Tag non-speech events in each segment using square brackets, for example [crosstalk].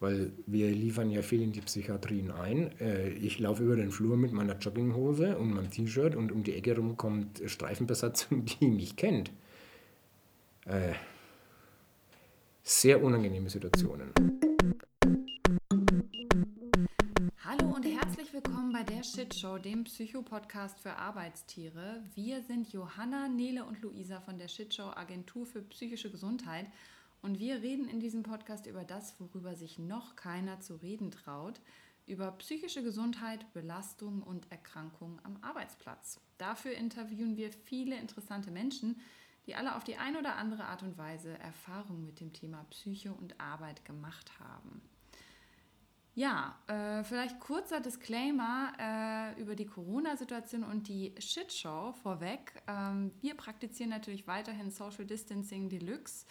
weil wir liefern ja viel in die Psychiatrien ein. Äh, ich laufe über den Flur mit meiner Jogginghose und meinem T-Shirt und um die Ecke rum kommt Streifenbesatzung, [laughs] die mich kennt. Äh, sehr unangenehme Situationen. Hallo und herzlich willkommen bei der Shit Show, dem Psycho-Podcast für Arbeitstiere. Wir sind Johanna, Nele und Luisa von der Shit Show Agentur für psychische Gesundheit und wir reden in diesem Podcast über das, worüber sich noch keiner zu reden traut, über psychische Gesundheit, Belastung und Erkrankungen am Arbeitsplatz. Dafür interviewen wir viele interessante Menschen, die alle auf die eine oder andere Art und Weise Erfahrungen mit dem Thema Psyche und Arbeit gemacht haben. Ja, äh, vielleicht kurzer Disclaimer äh, über die Corona-Situation und die Shitshow vorweg. Ähm, wir praktizieren natürlich weiterhin Social Distancing Deluxe.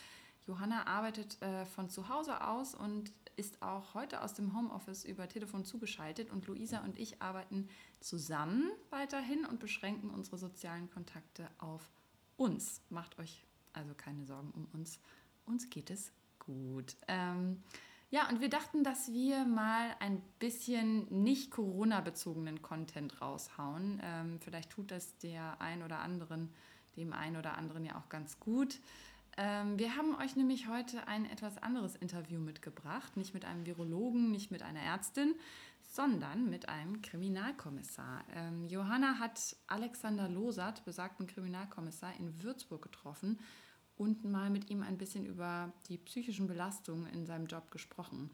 Johanna arbeitet äh, von zu Hause aus und ist auch heute aus dem Homeoffice über Telefon zugeschaltet. Und Luisa und ich arbeiten zusammen weiterhin und beschränken unsere sozialen Kontakte auf uns. Macht euch also keine Sorgen um uns. Uns geht es gut. Ähm, ja, und wir dachten, dass wir mal ein bisschen nicht Corona-bezogenen Content raushauen. Ähm, vielleicht tut das der ein oder anderen, dem einen oder anderen ja auch ganz gut. Ähm, wir haben euch nämlich heute ein etwas anderes Interview mitgebracht. Nicht mit einem Virologen, nicht mit einer Ärztin, sondern mit einem Kriminalkommissar. Ähm, Johanna hat Alexander Losat, besagten Kriminalkommissar, in Würzburg getroffen und mal mit ihm ein bisschen über die psychischen Belastungen in seinem Job gesprochen.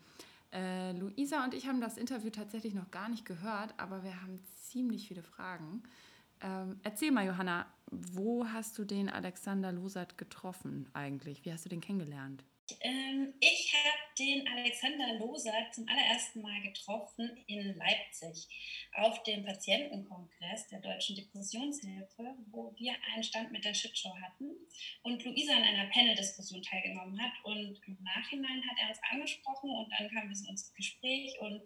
Äh, Luisa und ich haben das Interview tatsächlich noch gar nicht gehört, aber wir haben ziemlich viele Fragen. Ähm, erzähl mal, Johanna, wo hast du den Alexander Losat getroffen eigentlich? Wie hast du den kennengelernt? Ähm, ich habe den Alexander Losat zum allerersten Mal getroffen in Leipzig auf dem Patientenkongress der Deutschen Depressionshilfe, wo wir einen Stand mit der Shitshow hatten und Luisa an einer Panel-Diskussion teilgenommen hat. Und im Nachhinein hat er uns angesprochen und dann kam wir ins Gespräch und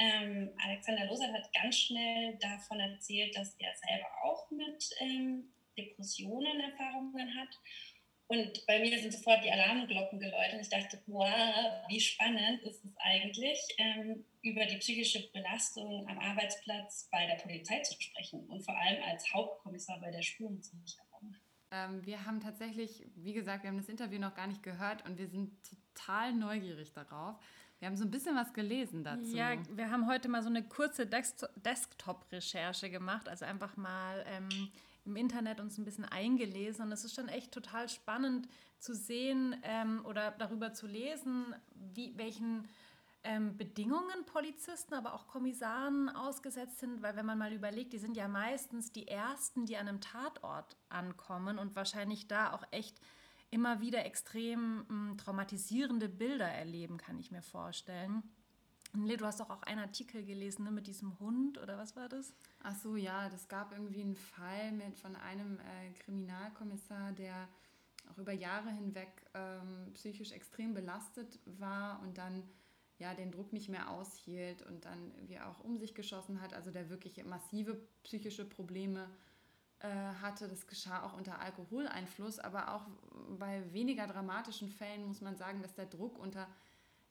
ähm, Alexander Losat hat ganz schnell davon erzählt, dass er selber auch mit ähm, Depressionen Erfahrungen hat und bei mir sind sofort die Alarmglocken geläutet. Ich dachte, wow, wie spannend ist es eigentlich, ähm, über die psychische Belastung am Arbeitsplatz bei der Polizei zu sprechen und vor allem als Hauptkommissar bei der Spurensicherung. Ähm, wir haben tatsächlich, wie gesagt, wir haben das Interview noch gar nicht gehört und wir sind total neugierig darauf. Wir haben so ein bisschen was gelesen dazu. Ja, wir haben heute mal so eine kurze Desktop-Recherche gemacht, also einfach mal ähm, im Internet uns ein bisschen eingelesen und es ist schon echt total spannend zu sehen ähm, oder darüber zu lesen, wie, welchen ähm, Bedingungen Polizisten, aber auch Kommissaren ausgesetzt sind, weil wenn man mal überlegt, die sind ja meistens die Ersten, die an einem Tatort ankommen und wahrscheinlich da auch echt immer wieder extrem ähm, traumatisierende Bilder erleben, kann ich mir vorstellen. Nee, du hast doch auch einen Artikel gelesen ne, mit diesem Hund oder was war das? Ach so, ja, das gab irgendwie einen Fall mit, von einem äh, Kriminalkommissar, der auch über Jahre hinweg ähm, psychisch extrem belastet war und dann ja den Druck nicht mehr aushielt und dann wie auch um sich geschossen hat, also der wirklich massive psychische Probleme äh, hatte. Das geschah auch unter Alkoholeinfluss, aber auch bei weniger dramatischen Fällen muss man sagen, dass der Druck unter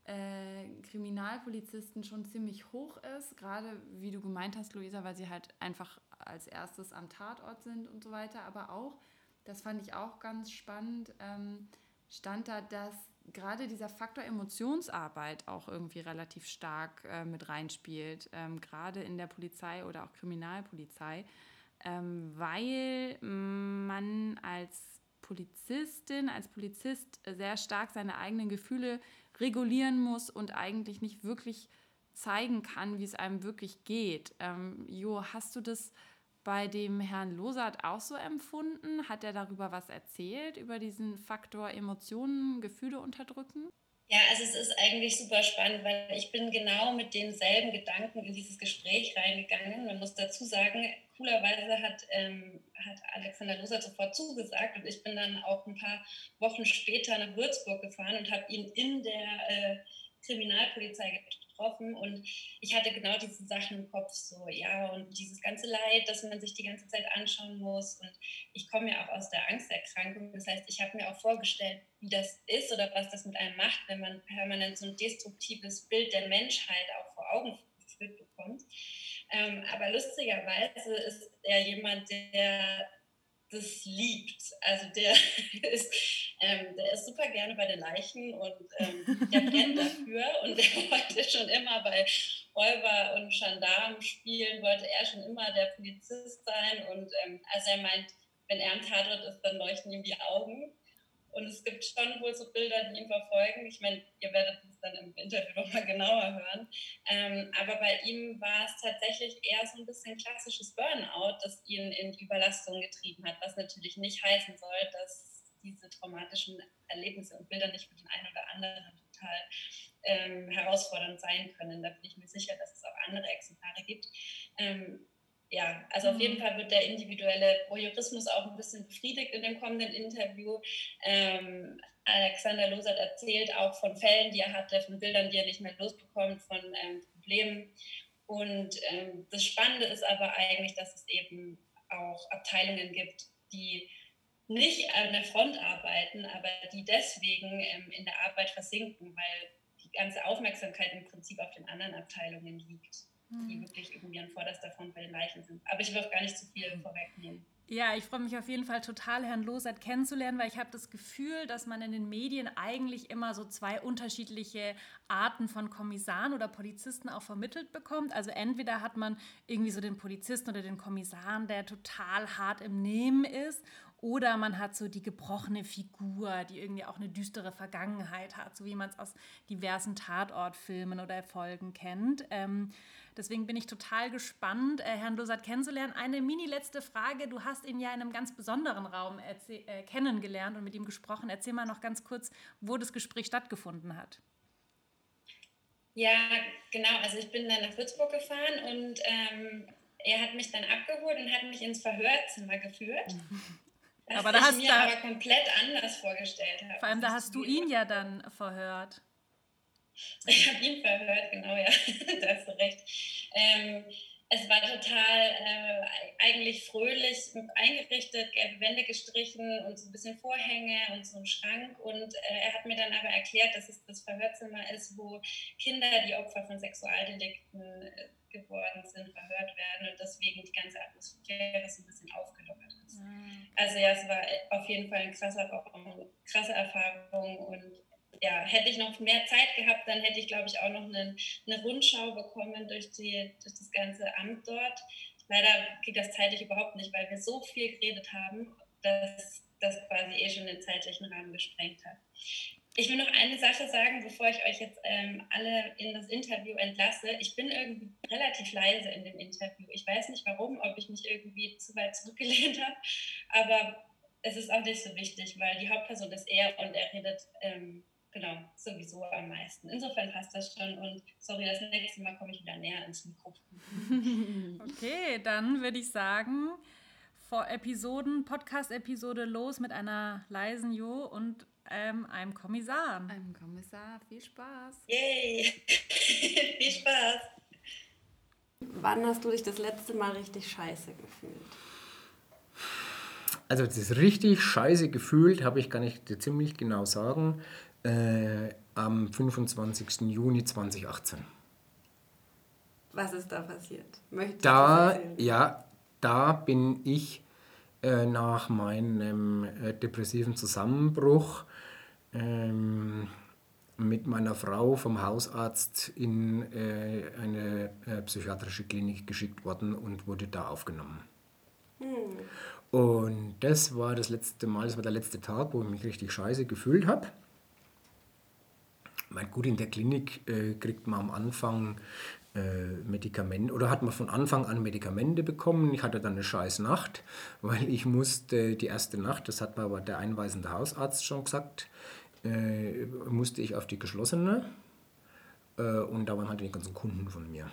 äh, Kriminalpolizisten schon ziemlich hoch ist, gerade wie du gemeint hast, Luisa, weil sie halt einfach als erstes am Tatort sind und so weiter, aber auch, das fand ich auch ganz spannend, ähm, stand da, dass gerade dieser Faktor Emotionsarbeit auch irgendwie relativ stark äh, mit reinspielt, ähm, gerade in der Polizei oder auch Kriminalpolizei, ähm, weil man als Polizistin, als Polizist sehr stark seine eigenen Gefühle regulieren muss und eigentlich nicht wirklich zeigen kann, wie es einem wirklich geht. Ähm, jo, hast du das bei dem Herrn Losart auch so empfunden? Hat er darüber was erzählt, über diesen Faktor Emotionen, Gefühle unterdrücken? Ja, also es ist eigentlich super spannend, weil ich bin genau mit denselben Gedanken in dieses Gespräch reingegangen. Man muss dazu sagen, coolerweise hat, ähm, hat Alexander Loser sofort zugesagt und ich bin dann auch ein paar Wochen später nach Würzburg gefahren und habe ihn in der, äh, Kriminalpolizei getroffen und ich hatte genau diese Sachen im Kopf, so ja, und dieses ganze Leid, das man sich die ganze Zeit anschauen muss. Und ich komme ja auch aus der Angsterkrankung. Das heißt, ich habe mir auch vorgestellt, wie das ist oder was das mit einem macht, wenn man permanent so ein destruktives Bild der Menschheit auch vor Augen geführt bekommt. Ähm, aber lustigerweise ist er jemand, der das liebt. Also der [laughs] ist, ähm, der ist super gerne bei den Leichen und ähm, der brennt dafür. [laughs] Und der wollte schon immer bei Räuber und Gendarmen spielen, wollte er schon immer der Polizist sein. Und ähm, also er meint, wenn er am Tatort ist, dann leuchten ihm die Augen und es gibt schon wohl so Bilder, die ihn verfolgen. Ich meine, ihr werdet es dann im Interview nochmal genauer hören. Ähm, aber bei ihm war es tatsächlich eher so ein bisschen klassisches Burnout, das ihn in die Überlastung getrieben hat, was natürlich nicht heißen soll, dass diese traumatischen Erlebnisse und Bilder nicht für den einen oder anderen total ähm, herausfordernd sein können. Da bin ich mir sicher, dass es auch andere Exemplare gibt. Ähm, ja, also auf jeden mhm. Fall wird der individuelle Voyeurismus auch ein bisschen befriedigt in dem kommenden Interview. Ähm, Alexander Losert erzählt auch von Fällen, die er hatte, von Bildern, die er nicht mehr losbekommt, von ähm, Problemen. Und ähm, das Spannende ist aber eigentlich, dass es eben auch Abteilungen gibt, die nicht an der Front arbeiten, aber die deswegen ähm, in der Arbeit versinken, weil die ganze Aufmerksamkeit im Prinzip auf den anderen Abteilungen liegt die hm. wirklich irgendwie an vorderster Front bei den Leichen sind. Aber ich will auch gar nicht zu viel vorwegnehmen. Ja, ich freue mich auf jeden Fall total, Herrn Losert kennenzulernen, weil ich habe das Gefühl, dass man in den Medien eigentlich immer so zwei unterschiedliche Arten von Kommissaren oder Polizisten auch vermittelt bekommt. Also entweder hat man irgendwie so den Polizisten oder den Kommissaren, der total hart im Nehmen ist oder man hat so die gebrochene Figur, die irgendwie auch eine düstere Vergangenheit hat, so wie man es aus diversen Tatortfilmen oder Erfolgen kennt. Ähm, deswegen bin ich total gespannt, äh, Herrn Losat kennenzulernen. Eine mini letzte Frage. Du hast ihn ja in einem ganz besonderen Raum äh, kennengelernt und mit ihm gesprochen. Erzähl mal noch ganz kurz, wo das Gespräch stattgefunden hat. Ja, genau. Also ich bin dann nach Würzburg gefahren und ähm, er hat mich dann abgeholt und hat mich ins Verhörzimmer geführt. [laughs] Was aber da ich hast mir da, aber komplett anders vorgestellt habe. Vor allem, da hast du ihn ja dann verhört. [laughs] Ich habe ihn verhört, genau, ja, [laughs] da hast du recht. Ähm, es war total äh, eigentlich fröhlich eingerichtet, gelbe Wände gestrichen und so ein bisschen Vorhänge und so ein Schrank. Und äh, er hat mir dann aber erklärt, dass es das Verhörzimmer ist, wo Kinder, die Opfer von Sexualdelikten äh, geworden sind, verhört werden und deswegen die ganze Atmosphäre so ein bisschen aufgelockert ist. Mhm. Also ja, es war auf jeden Fall eine krasse, krasse Erfahrung und ja, hätte ich noch mehr Zeit gehabt, dann hätte ich, glaube ich, auch noch eine, eine Rundschau bekommen durch, die, durch das ganze Amt dort. Leider geht das zeitlich überhaupt nicht, weil wir so viel geredet haben, dass das quasi eh schon den zeitlichen Rahmen gesprengt hat. Ich will noch eine Sache sagen, bevor ich euch jetzt ähm, alle in das Interview entlasse. Ich bin irgendwie relativ leise in dem Interview. Ich weiß nicht warum, ob ich mich irgendwie zu weit zurückgelehnt habe, aber es ist auch nicht so wichtig, weil die Hauptperson ist er und er redet ähm, genau sowieso am meisten. Insofern passt das schon und sorry, das nächste Mal komme ich wieder näher ins Mikrofon. [laughs] okay, dann würde ich sagen, vor Episoden, Podcast-Episode los mit einer leisen Jo und ähm, einem Kommissar. Einem Kommissar. Viel Spaß. Yay! [laughs] Viel Spaß. Wann hast du dich das letzte Mal richtig scheiße gefühlt? Also das richtig scheiße gefühlt habe ich gar nicht ziemlich genau sagen. Äh, am 25. Juni 2018. Was ist da passiert? Möchtest da, ja, da bin ich äh, nach meinem äh, depressiven Zusammenbruch ähm, mit meiner Frau vom Hausarzt in äh, eine äh, psychiatrische Klinik geschickt worden und wurde da aufgenommen. Hm. Und das war das letzte Mal, das war der letzte Tag, wo ich mich richtig scheiße gefühlt habe. Mein gut, in der Klinik äh, kriegt man am Anfang äh, Medikamente oder hat man von Anfang an Medikamente bekommen. Ich hatte dann eine scheiß Nacht, [laughs] weil ich musste die erste Nacht, das hat mir aber der einweisende Hausarzt schon gesagt, äh, musste ich auf die geschlossene äh, und da waren halt die ganzen Kunden von mir.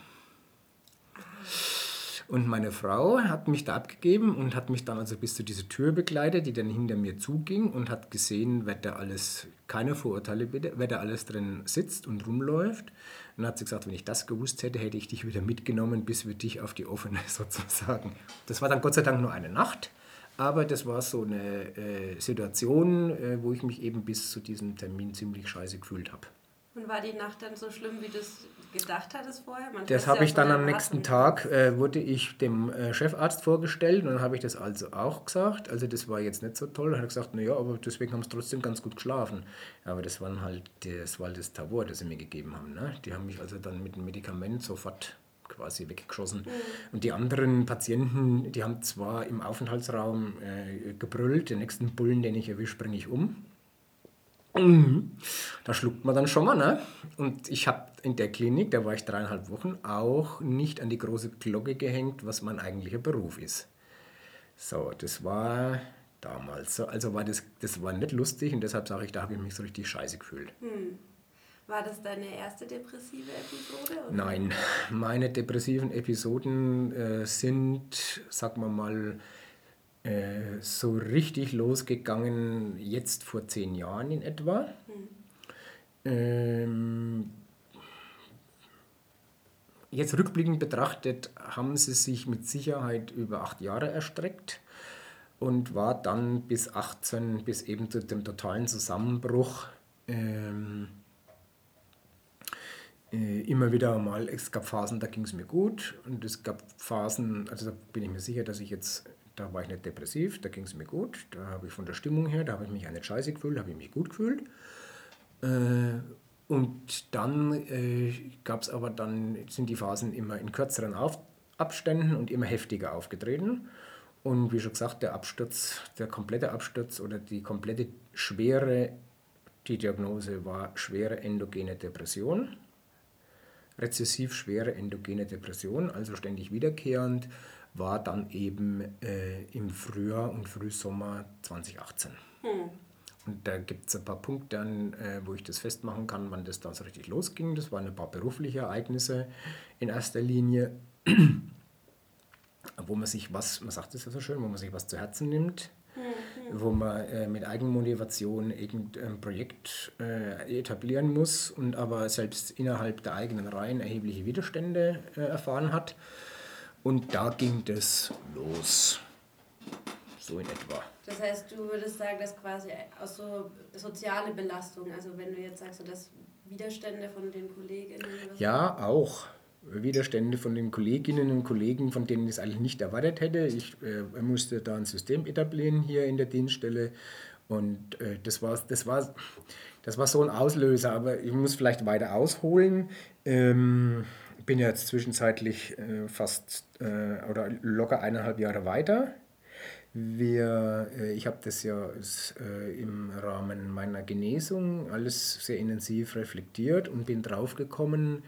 Und meine Frau hat mich da abgegeben und hat mich dann also bis zu dieser Tür begleitet, die dann hinter mir zuging und hat gesehen, wer da alles, keine Vorurteile bitte, wer da alles drin sitzt und rumläuft. Und hat sie gesagt, wenn ich das gewusst hätte, hätte ich dich wieder mitgenommen, bis wir dich auf die offene [laughs] sozusagen. Das war dann Gott sei Dank nur eine Nacht. Aber das war so eine äh, Situation, äh, wo ich mich eben bis zu diesem Termin ziemlich scheiße gefühlt habe. Und war die Nacht dann so schlimm, wie du es gedacht hattest vorher? Man das habe ich dann am nächsten Tag, äh, wurde ich dem äh, Chefarzt vorgestellt und dann habe ich das also auch gesagt. Also das war jetzt nicht so toll. Er hat gesagt, naja, aber deswegen haben sie trotzdem ganz gut geschlafen. Aber das, waren halt, das war das Tabor, das sie mir gegeben haben. Ne? Die haben mich also dann mit dem Medikament sofort quasi weggeschossen. Mhm. Und die anderen Patienten, die haben zwar im Aufenthaltsraum äh, gebrüllt, den nächsten Bullen, den ich erwische, bringe ich um. Mhm. Da schluckt man dann schon mal. Ne? Und ich habe in der Klinik, da war ich dreieinhalb Wochen, auch nicht an die große Glocke gehängt, was mein eigentlicher Beruf ist. So, das war damals so. Also war das, das war nicht lustig und deshalb sage ich, da habe ich mich so richtig scheiße gefühlt. Hm. War das deine erste depressive Episode? Oder? Nein, [laughs] meine depressiven Episoden äh, sind, sagen wir mal, äh, so richtig losgegangen jetzt vor zehn Jahren in etwa. Hm. Ähm, jetzt rückblickend betrachtet haben sie sich mit Sicherheit über acht Jahre erstreckt und war dann bis 18, bis eben zu dem totalen Zusammenbruch. Ähm, äh, immer wieder mal, es gab Phasen, da ging es mir gut und es gab Phasen, also da bin ich mir sicher, dass ich jetzt, da war ich nicht depressiv, da ging es mir gut, da habe ich von der Stimmung her, da habe ich mich eine Scheiße gefühlt, da habe ich mich gut gefühlt. Äh, und dann äh, gab es aber dann, sind die Phasen immer in kürzeren Auf Abständen und immer heftiger aufgetreten. Und wie schon gesagt, der Absturz, der komplette Absturz oder die komplette schwere, die Diagnose war schwere endogene Depression rezessiv schwere endogene Depression, also ständig wiederkehrend, war dann eben äh, im Frühjahr und Frühsommer 2018. Hm. Und da gibt es ein paar Punkte, an, äh, wo ich das festmachen kann, wann das dann so richtig losging. Das waren ein paar berufliche Ereignisse in erster Linie, [clears throat] wo man sich was, man sagt es ja so schön, wo man sich was zu Herzen nimmt wo man äh, mit Eigenmotivation irgendein Projekt äh, etablieren muss und aber selbst innerhalb der eigenen Reihen erhebliche Widerstände äh, erfahren hat. Und da ging das los. So in etwa. Das heißt, du würdest sagen, dass quasi aus so soziale Belastung, also wenn du jetzt sagst, so dass Widerstände von den Kolleginnen. Ja, auch. Widerstände von den Kolleginnen und Kollegen, von denen ich es eigentlich nicht erwartet hätte. Ich äh, musste da ein System etablieren hier in der Dienststelle und äh, das, war, das, war, das war so ein Auslöser, aber ich muss vielleicht weiter ausholen. Ähm, bin jetzt zwischenzeitlich äh, fast äh, oder locker eineinhalb Jahre weiter. Wir, äh, ich habe das ja äh, im Rahmen meiner Genesung alles sehr intensiv reflektiert und bin draufgekommen,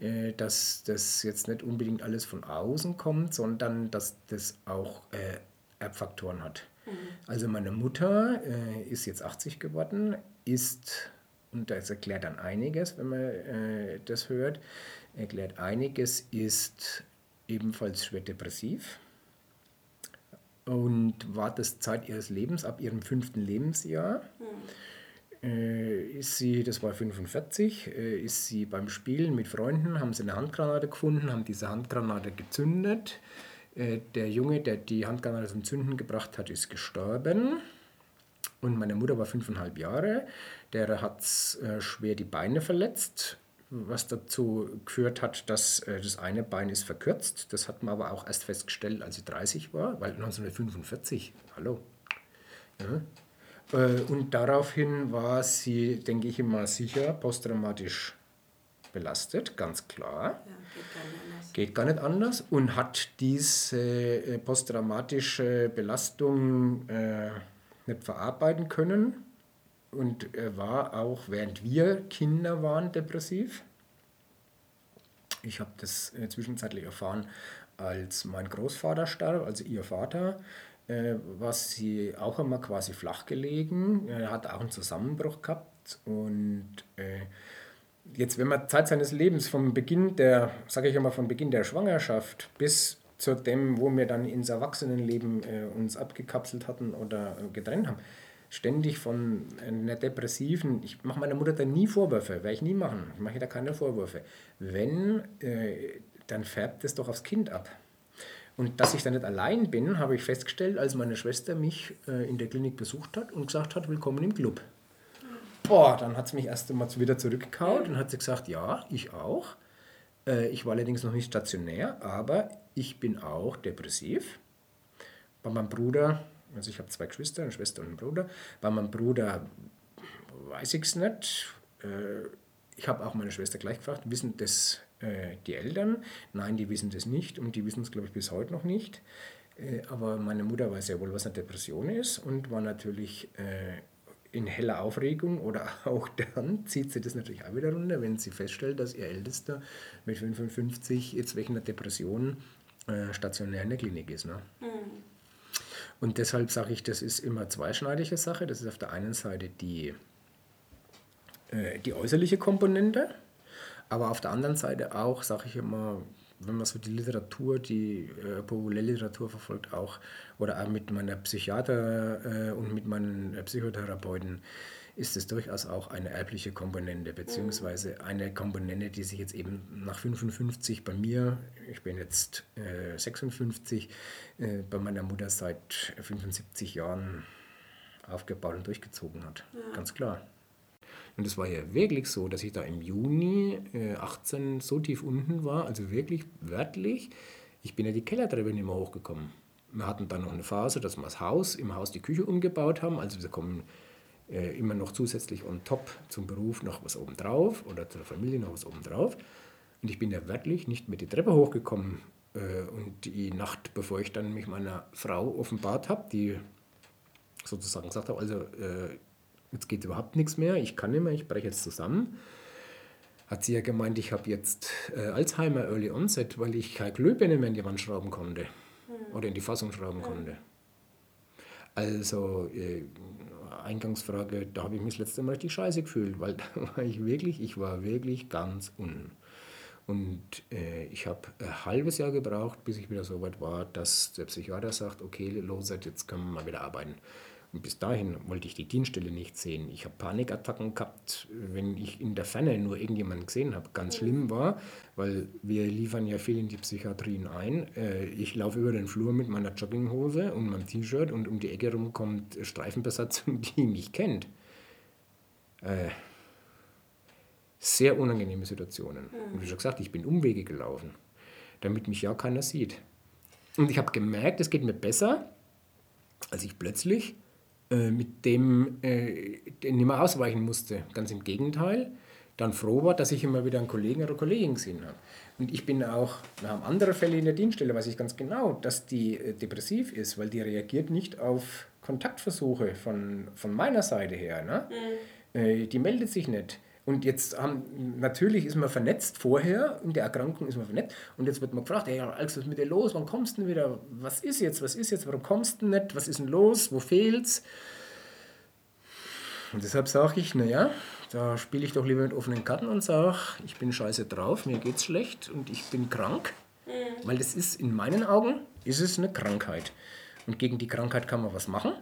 äh, dass das jetzt nicht unbedingt alles von außen kommt, sondern dass das auch äh, Erbfaktoren hat. Mhm. Also meine Mutter ist jetzt 80 geworden, ist, und das erklärt dann einiges, wenn man äh, das hört, erklärt einiges, ist ebenfalls schwer depressiv und war das Zeit ihres Lebens ab ihrem fünften Lebensjahr. Mhm äh, ist sie, das war 45, äh, ist sie beim Spielen mit Freunden, haben sie eine Handgranate gefunden, haben diese Handgranate gezündet. Äh, der Junge, der die Handgranate zum Zünden gebracht hat, ist gestorben. Und meine Mutter war fünfeinhalb Jahre. Der hat äh, schwer die Beine verletzt, was dazu geführt hat, dass äh, das eine Bein ist verkürzt. Das hat man aber auch erst festgestellt, als sie 30 war, weil 1945, hallo. Ja. Äh, und daraufhin war sie, denke ich immer sicher, posttraumatisch belastet, ganz klar. Ja, geht, gar nicht anders. geht gar nicht anders. Und hat diese äh, posttraumatische Belastung nicht verarbeiten können. Und er war auch, während wir Kinder waren, depressiv. Ich habe das zwischenzeitlich erfahren, als mein Großvater starb, also ihr Vater äh, was sie auch einmal quasi flach gelegen. Er hat auch einen Zusammenbruch gehabt und äh, jetzt, wenn man Zeit seines Lebens vom Beginn der, sage ich einmal, vom Beginn der Schwangerschaft bis zu dem, wo wir dann ins Erwachsenenleben äh, uns abgekapselt hatten oder äh, getrennt haben, ständig von einer depressiven, ich mache meiner Mutter da nie Vorwürfe, werde ich nie machen, ich mache da keine Vorwürfe. Wenn, äh, dann färbt es doch aufs Kind ab. Und dass ich da nicht allein bin, habe ich festgestellt, als meine Schwester mich äh, in der Klinik besucht hat und gesagt hat, willkommen im Club. Boah, dann hat sie mich erst einmal wieder zurückgehauen und hat sie gesagt, ja, ich auch. Äh, ich war allerdings noch nicht stationär, aber ich bin auch depressiv. Bei meinem Bruder also ich habe zwei Geschwister, eine Schwester und einen Bruder. Bei meinem Bruder weiß ich es nicht. Äh, ich habe auch meine Schwester gleich gefragt, wissen das äh, die Eltern? Nein, die wissen das nicht und die wissen es, glaube ich, bis heute noch nicht. Äh, aber meine Mutter weiß ja wohl, was eine Depression ist und war natürlich in heller Aufregung oder [laughs] auch dann zieht sie das natürlich auch wieder runter, wenn sie feststellt, dass ihr Ältester mit 55 jetzt wegen einer Depression stationär in der Klinik ist. Ne? Mhm. Und deshalb sage ich, das ist immer zweischneidige Sache. Das ist auf der einen Seite die, äh, die äußerliche Komponente, aber auf der anderen Seite auch, sage ich immer, wenn man so die Literatur, die äh, Populärliteratur verfolgt, auch, oder auch mit meiner Psychiater äh, und mit meinen äh, Psychotherapeuten, ist es durchaus auch eine erbliche Komponente, beziehungsweise eine Komponente, die sich jetzt eben nach 55 bei mir, ich bin jetzt äh, 56, äh, bei meiner Mutter seit 75 Jahren aufgebaut und durchgezogen hat. Ja. Ganz klar. Und es war ja wirklich so, dass ich da im Juni äh, 18 so tief unten war, also wirklich wörtlich, ich bin ja die Kellertreppe nicht mehr hochgekommen. Wir hatten dann noch eine Phase, dass wir das Haus, im Haus die Küche umgebaut haben, also wir kommen äh, immer noch zusätzlich on top zum Beruf noch was obendrauf oder zur Familie noch was obendrauf. Und ich bin ja wirklich nicht mit die Treppe hochgekommen. Äh, und die Nacht, bevor ich dann mich meiner Frau offenbart habe, die sozusagen gesagt hat, also äh, jetzt geht überhaupt nichts mehr, ich kann nicht mehr, ich breche jetzt zusammen, hat sie ja gemeint, ich habe jetzt äh, Alzheimer Early Onset, weil ich keine Glühbirne mehr in die Wand schrauben konnte mhm. oder in die Fassung schrauben mhm. konnte. Also äh, Eingangsfrage, da habe ich mich das letzte Mal richtig scheiße gefühlt, weil [laughs] da war ich wirklich, ich war wirklich ganz unten. Und äh, ich habe ein halbes Jahr gebraucht, bis ich wieder so weit war, dass der Psychiater sagt, okay, los, jetzt können wir mal wieder arbeiten. Und bis dahin wollte ich die Dienststelle nicht sehen. Ich habe Panikattacken gehabt, wenn ich in der Ferne nur irgendjemanden gesehen habe. Ganz schlimm war, weil wir liefern ja viel in die Psychiatrien ein. Äh, ich laufe über den Flur mit meiner Jogginghose und meinem T-Shirt und um die Ecke rum kommt Streifenbesatzung, [laughs] die mich kennt. Äh, sehr unangenehme Situationen. Und wie schon gesagt, ich bin Umwege gelaufen, damit mich ja keiner sieht. Und ich habe gemerkt, es geht mir besser, als ich plötzlich mit dem äh, nicht mehr ausweichen musste. Ganz im Gegenteil, dann froh war, dass ich immer wieder einen Kollegen oder Kollegin gesehen habe. Und ich bin auch, wir haben andere Fälle in der Dienststelle, weiß ich ganz genau, dass die äh, depressiv ist, weil die reagiert nicht auf Kontaktversuche von, von meiner Seite her. Ne? Mhm. Äh, die meldet sich nicht. Und jetzt haben, natürlich ist man vernetzt vorher, in der Erkrankung ist man vernetzt. Und jetzt wird man gefragt, hey Alex, was ist mit dir los? Wann kommst du denn wieder? Was ist jetzt? Was ist jetzt? Warum kommst du nicht? Was ist denn los? Wo fehlt's? Und deshalb sage ich, naja, da spiele ich doch lieber mit offenen Karten und sage, ich bin scheiße drauf, mir geht's schlecht und ich bin krank. Mhm. Weil das ist in meinen Augen, ist es eine Krankheit. Und gegen die Krankheit kann man was machen.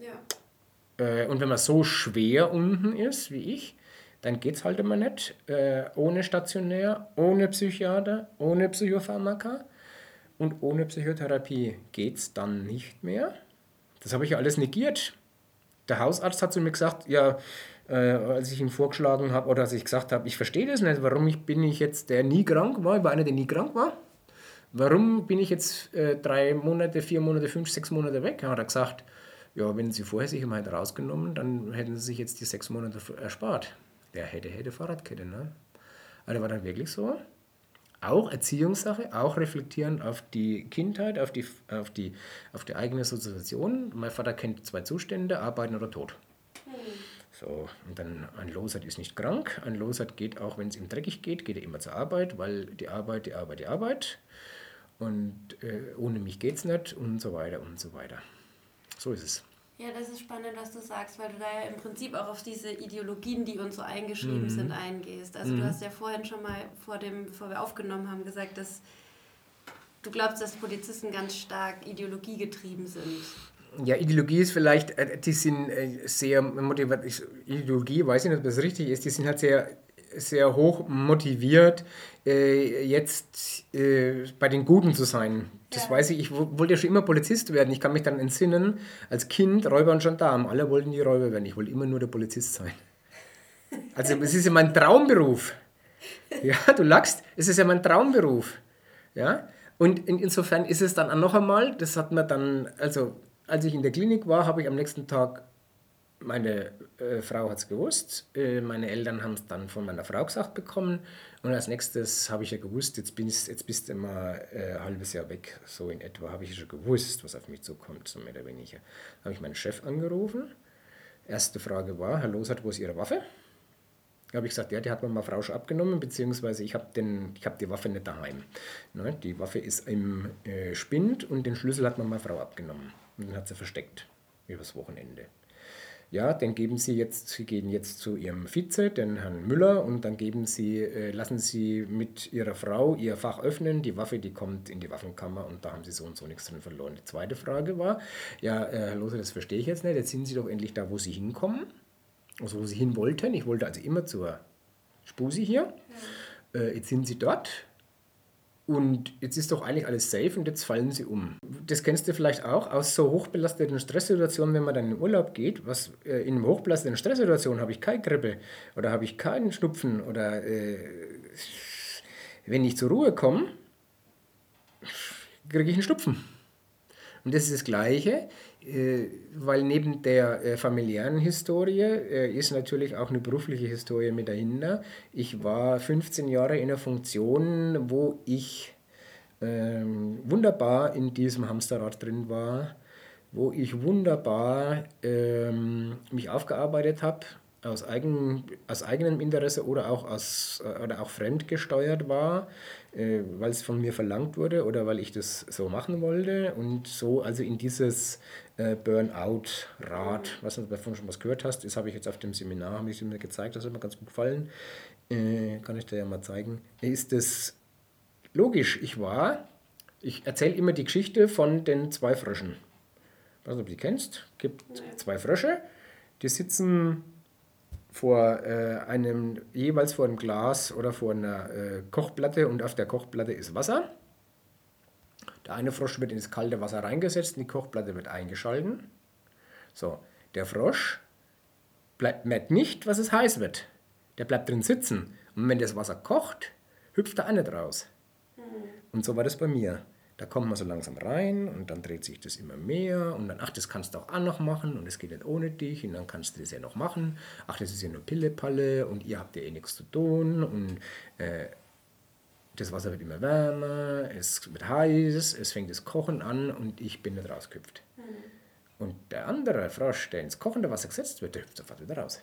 Äh, und wenn man so schwer unten ist wie ich, dann geht es halt immer nicht. Äh, ohne Stationär, ohne Psychiater, ohne Psychopharmaka und ohne Psychotherapie geht es dann nicht mehr. Das habe ich ja alles negiert. Der Hausarzt hat zu mir gesagt, ja, äh, als ich ihm vorgeschlagen habe oder als ich gesagt habe, ich verstehe das nicht, warum ich, bin ich jetzt, der nie krank war, ich war einer, der nie krank war. Warum bin ich jetzt äh, drei Monate, vier Monate, fünf, sechs Monate weg? Hat er gesagt, ja, wenn Sie vorher sich mal rausgenommen, dann hätten Sie sich jetzt die sechs Monate erspart. Der hätte, hätte Fahrradkette, ne? Also war dann wirklich so. Auch Erziehungssache, auch reflektieren auf die Kindheit, auf die, auf die, auf die eigene Sozialisation. Mein Vater kennt zwei Zustände, Arbeiten oder Tod. Hm. So, und dann ein Losert ist nicht krank. Ein Losert geht auch, wenn es ihm dreckig geht, geht er immer zur Arbeit, weil die Arbeit, die Arbeit, die Arbeit. Und äh, ohne mich geht es nicht und so weiter und so weiter. So ist es. Ja, das ist spannend, was du sagst, weil du da ja im Prinzip auch auf diese Ideologien, die uns so eingeschrieben mhm. sind, eingehst. Also mhm. du hast ja vorhin schon mal vor dem, bevor wir aufgenommen haben, gesagt, dass du glaubst, dass Polizisten ganz stark ideologiegetrieben sind. Ja, Ideologie ist vielleicht, äh, die sind äh, sehr motiviert. Ideologie, weiß ich nicht, ob das richtig ist, die sind halt sehr, sehr hoch motiviert, äh, jetzt bei den Guten zu sein. Das ja. weiß ich, ich wollte ja schon immer Polizist werden. Ich kann mich dann entsinnen, als Kind, Räuber und Gendarm, alle wollten die Räuber werden. Ich wollte immer nur der Polizist sein. Also es ist ja mein Traumberuf. Ja, du lachst, es ist ja mein Traumberuf. Ja, und in, insofern ist es dann auch noch einmal, das hat man dann, also als ich in der Klinik war, habe ich am nächsten Tag, meine äh, Frau hat es gewusst, äh, meine Eltern haben es dann von meiner Frau gesagt bekommen und als nächstes habe ich ja gewusst, jetzt, bin ich, jetzt bist du immer äh, ein halbes Jahr weg, so in etwa, habe ich schon gewusst, was auf mich zukommt, so mehr oder weniger. Habe ich meinen Chef angerufen. Erste Frage war, Herr Losert, wo ist Ihre Waffe? Da habe ich gesagt, ja, die hat meine Frau schon abgenommen, beziehungsweise ich habe hab die Waffe nicht daheim. Ne? Die Waffe ist im äh, Spind und den Schlüssel hat meine Frau abgenommen. Und den hat sie versteckt übers Wochenende. Ja, dann geben Sie jetzt, Sie gehen jetzt zu Ihrem Vize, den Herrn Müller, und dann geben Sie, äh, lassen Sie mit Ihrer Frau Ihr Fach öffnen. Die Waffe, die kommt in die Waffenkammer und da haben Sie so und so nichts drin verloren. Die zweite Frage war, ja, äh, Herr Lose, das verstehe ich jetzt nicht. Jetzt sind Sie doch endlich da, wo Sie hinkommen, also wo Sie hin wollten. Ich wollte also immer zur Spusi hier. Ja. Äh, jetzt sind Sie dort und jetzt ist doch eigentlich alles safe und jetzt fallen sie um. Das kennst du vielleicht auch aus so hochbelasteten Stresssituationen, wenn man dann in den Urlaub geht. Was, äh, in einer hochbelasteten Stresssituation habe ich keine Grippe oder habe ich keinen Schnupfen oder äh, wenn ich zur Ruhe komme, kriege ich einen Schnupfen. Und das ist das Gleiche. Äh, weil neben der äh, familiären Historie äh, ist natürlich auch eine berufliche Historie mit dahinter. Ich war 15 Jahre in einer Funktion, wo ich ähm, wunderbar in diesem Hamsterrad drin war, wo ich wunderbar ähm, mich aufgearbeitet habe, aus, eigen, aus eigenem Interesse oder auch, aus, oder auch fremdgesteuert war, äh, weil es von mir verlangt wurde oder weil ich das so machen wollte und so also in dieses äh, Burnout-Rad, was du davon schon was gehört hast, das habe ich jetzt auf dem Seminar, habe ich mir gezeigt, das hat mir ganz gut gefallen, äh, kann ich dir ja mal zeigen, ist es logisch, ich war, ich erzähle immer die Geschichte von den zwei Fröschen. Ich weiß nicht, ob du die kennst, es gibt zwei Frösche, die sitzen vor äh, einem, jeweils vor einem Glas oder vor einer äh, Kochplatte und auf der Kochplatte ist Wasser. Der eine Frosch wird ins kalte Wasser reingesetzt und die Kochplatte wird eingeschalten. So, der Frosch bleibt, merkt nicht, was es heiß wird. Der bleibt drin sitzen. Und wenn das Wasser kocht, hüpft er auch nicht raus. Mhm. Und so war das bei mir. Da kommt man so langsam rein und dann dreht sich das immer mehr und dann, ach, das kannst du auch, auch noch machen und es geht nicht ohne dich und dann kannst du das ja noch machen. Ach, das ist ja nur Pillepalle und ihr habt ja eh nichts zu tun und äh, das Wasser wird immer wärmer, es wird heiß, es fängt das Kochen an und ich bin nicht rausgehüpft. Mhm. Und der andere Frosch, der ins kochende Wasser gesetzt wird, der hüpft sofort wieder raus.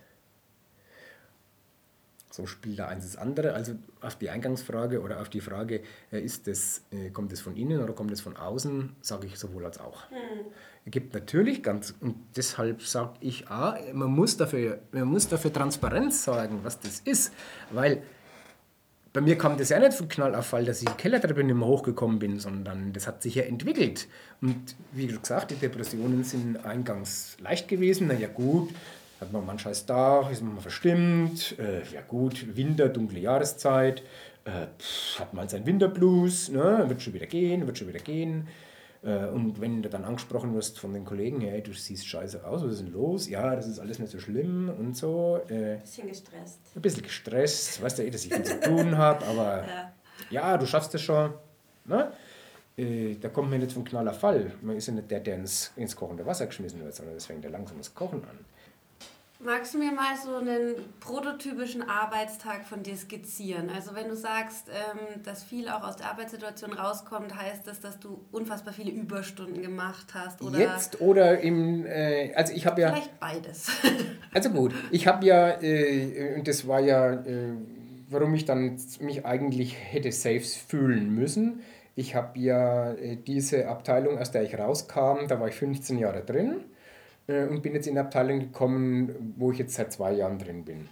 So spielt da eins das andere. Also auf die Eingangsfrage oder auf die Frage, äh, ist das, äh, kommt es von innen oder kommt es von außen, sage ich sowohl als auch. Mhm. Es gibt natürlich ganz, und deshalb sage ich, ah, man, muss dafür, man muss dafür Transparenz sagen, was das ist, weil bei mir kam das ja nicht von Knall auf Fall, dass ich die Kellertreppe nicht mehr hochgekommen bin, sondern das hat sich ja entwickelt. Und wie gesagt, die Depressionen sind eingangs leicht gewesen. Na ja, gut, hat man manchmal scheiß Dach, ist man mal verstimmt, äh, ja gut, Winter, dunkle Jahreszeit, äh, pff, hat mal seinen Winterblues, ne, wird schon wieder gehen, wird schon wieder gehen. Äh, und wenn du dann angesprochen wirst von den Kollegen, hey, du siehst scheiße aus, was ist denn los? Ja, das ist alles nicht so schlimm und so. Äh, ein bisschen gestresst. Ein bisschen gestresst, weißt du eh, dass ich viel zu tun habe, aber [laughs] ja. ja. du schaffst es schon. Ne? Äh, da kommt man nicht vom knaller Fall. Man ist ja nicht der, der ins, ins kochende Wasser geschmissen wird, sondern es fängt ja langsam das Kochen an. Magst du mir mal so einen prototypischen Arbeitstag von dir skizzieren? Also wenn du sagst, ähm, dass viel auch aus der Arbeitssituation rauskommt, heißt das, dass du unfassbar viele Überstunden gemacht hast? Oder Jetzt oder im, äh, also ich habe ja... Vielleicht beides. [laughs] also gut, ich habe ja, äh, und das war ja, äh, warum ich dann mich eigentlich hätte safe fühlen müssen. Ich habe ja äh, diese Abteilung, aus der ich rauskam, da war ich 15 Jahre drin und bin jetzt in eine Abteilung gekommen, wo ich jetzt seit zwei Jahren drin bin.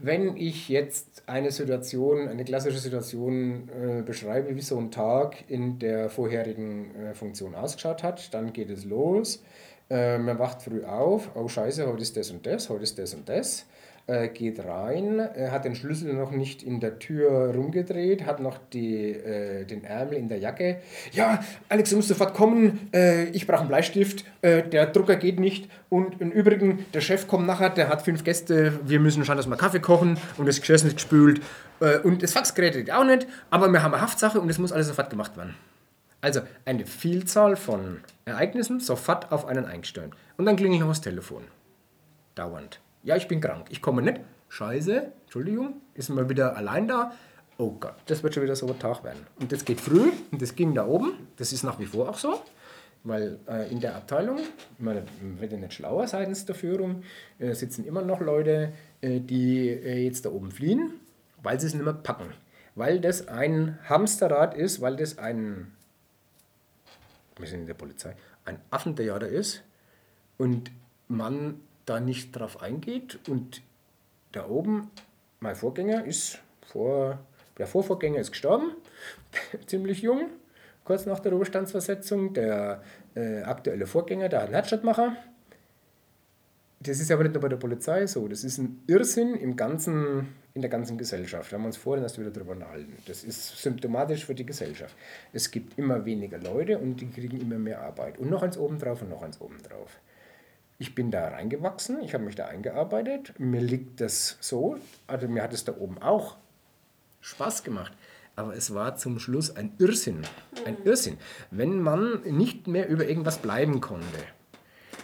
Wenn ich jetzt eine Situation, eine klassische Situation äh, beschreibe, wie so ein Tag in der vorherigen äh, Funktion ausgeschaut hat, dann geht es los. Äh, man wacht früh auf, oh scheiße, heute ist das und das, heute ist das und das äh, geht rein, äh, hat den Schlüssel noch nicht in der Tür rumgedreht, hat noch die, äh, den Ärmel in der Jacke. Ja, Alex, du musst sofort kommen, äh, ich brauche einen Bleistift, äh, der Drucker geht nicht und im Übrigen, der Chef kommt nachher, der hat fünf Gäste, wir müssen schauen, dass wir Kaffee kochen und das Geschirr ist nicht gespült äh, und das Faxgerät geht auch nicht, aber wir haben eine Haftsache und es muss alles sofort gemacht werden. Also eine Vielzahl von Ereignissen sofort auf einen eingestellt. Und dann klingelt noch das Telefon. Dauernd. Ja, ich bin krank. Ich komme nicht. Scheiße, Entschuldigung, ist mal wieder allein da. Oh Gott, das wird schon wieder so ein Tag werden. Und das geht früh und das ging da oben. Das ist nach wie vor auch so. Weil äh, in der Abteilung, man wird ja nicht schlauer seitens der Führung, äh, sitzen immer noch Leute, äh, die äh, jetzt da oben fliehen, weil sie es nicht mehr packen. Weil das ein Hamsterrad ist, weil das ein, wir sind in der Polizei, ein Affentheater ist und man da nicht drauf eingeht. Und da oben, mein Vorgänger ist vor, der Vorvorgänger ist gestorben, [laughs] ziemlich jung, kurz nach der Ruhestandsversetzung. Der äh, aktuelle Vorgänger, der Herzschrittmacher. Das ist aber nicht nur bei der Polizei so. Das ist ein Irrsinn im ganzen, in der ganzen Gesellschaft. Da haben wir uns vorhin erst wieder darüber unterhalten. Das ist symptomatisch für die Gesellschaft. Es gibt immer weniger Leute und die kriegen immer mehr Arbeit. Und noch eins obendrauf und noch eins obendrauf. Ich bin da reingewachsen, ich habe mich da eingearbeitet. Mir liegt das so, also mir hat es da oben auch Spaß gemacht. Aber es war zum Schluss ein Irrsinn. Ein Irrsinn. Wenn man nicht mehr über irgendwas bleiben konnte.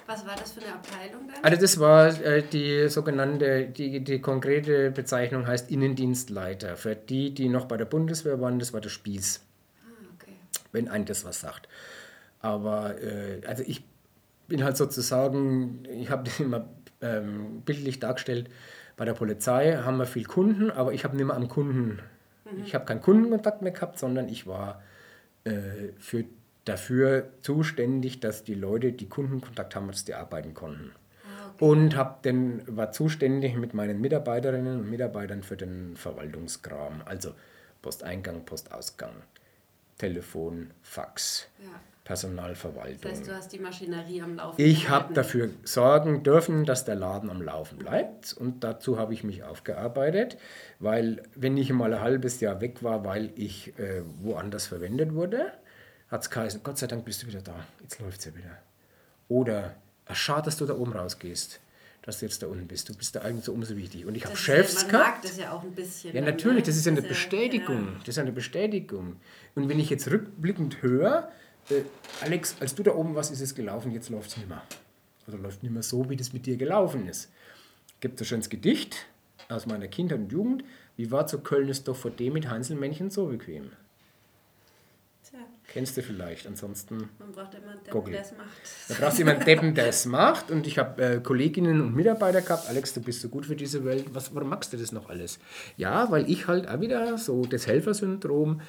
Was war das für eine Abteilung dann? Also das war äh, die sogenannte, die, die konkrete Bezeichnung heißt Innendienstleiter. Für die, die noch bei der Bundeswehr waren, das war der Spieß. Ah, okay. Wenn ein das was sagt. Aber äh, also ich bin halt sozusagen, ich habe [laughs] das immer ähm, bildlich dargestellt, bei der Polizei haben wir viel Kunden, aber ich habe nicht mehr am Kunden, mhm. ich habe keinen Kundenkontakt mehr gehabt, sondern ich war äh, für, dafür zuständig, dass die Leute, die Kundenkontakt haben, dass die arbeiten konnten. Ah, okay. Und hab den, war zuständig mit meinen Mitarbeiterinnen und Mitarbeitern für den Verwaltungskram, also Posteingang, Postausgang, Telefon, Fax. Ja. Personalverwaltung. Das heißt, du hast die Maschinerie am Laufen. Ich habe dafür sorgen dürfen, dass der Laden am Laufen bleibt und dazu habe ich mich aufgearbeitet, weil wenn ich mal ein halbes Jahr weg war, weil ich äh, woanders verwendet wurde, hat es geheißen, Gott sei Dank bist du wieder da, jetzt läuft es ja wieder. Oder, schade, dass du da oben rausgehst, dass du jetzt da unten bist, du bist da eigentlich so umso wichtig. Und ich habe Chefs ja, man gehabt. mag das ja auch ein bisschen. Ja, natürlich, das ist ja eine Bestätigung. Das ist eine Bestätigung. Und wenn ich jetzt rückblickend höre, äh, Alex, als du da oben warst, ist es gelaufen, jetzt läuft es nicht mehr. Oder läuft nicht mehr so, wie das mit dir gelaufen ist. Gibt es ein schönes Gedicht aus meiner Kindheit und Jugend. Wie war zu Köln ist doch vor dem mit Heinzelmännchen so bequem? Tja, Kennst du vielleicht, ansonsten man braucht immer einen Depp, Goggle. der es macht. da brauchst du jemanden Deppen, der es macht. Und ich habe äh, Kolleginnen und Mitarbeiter gehabt. Alex, du bist so gut für diese Welt. Was, warum magst du das noch alles? Ja, weil ich halt auch wieder so das Helfersyndrom.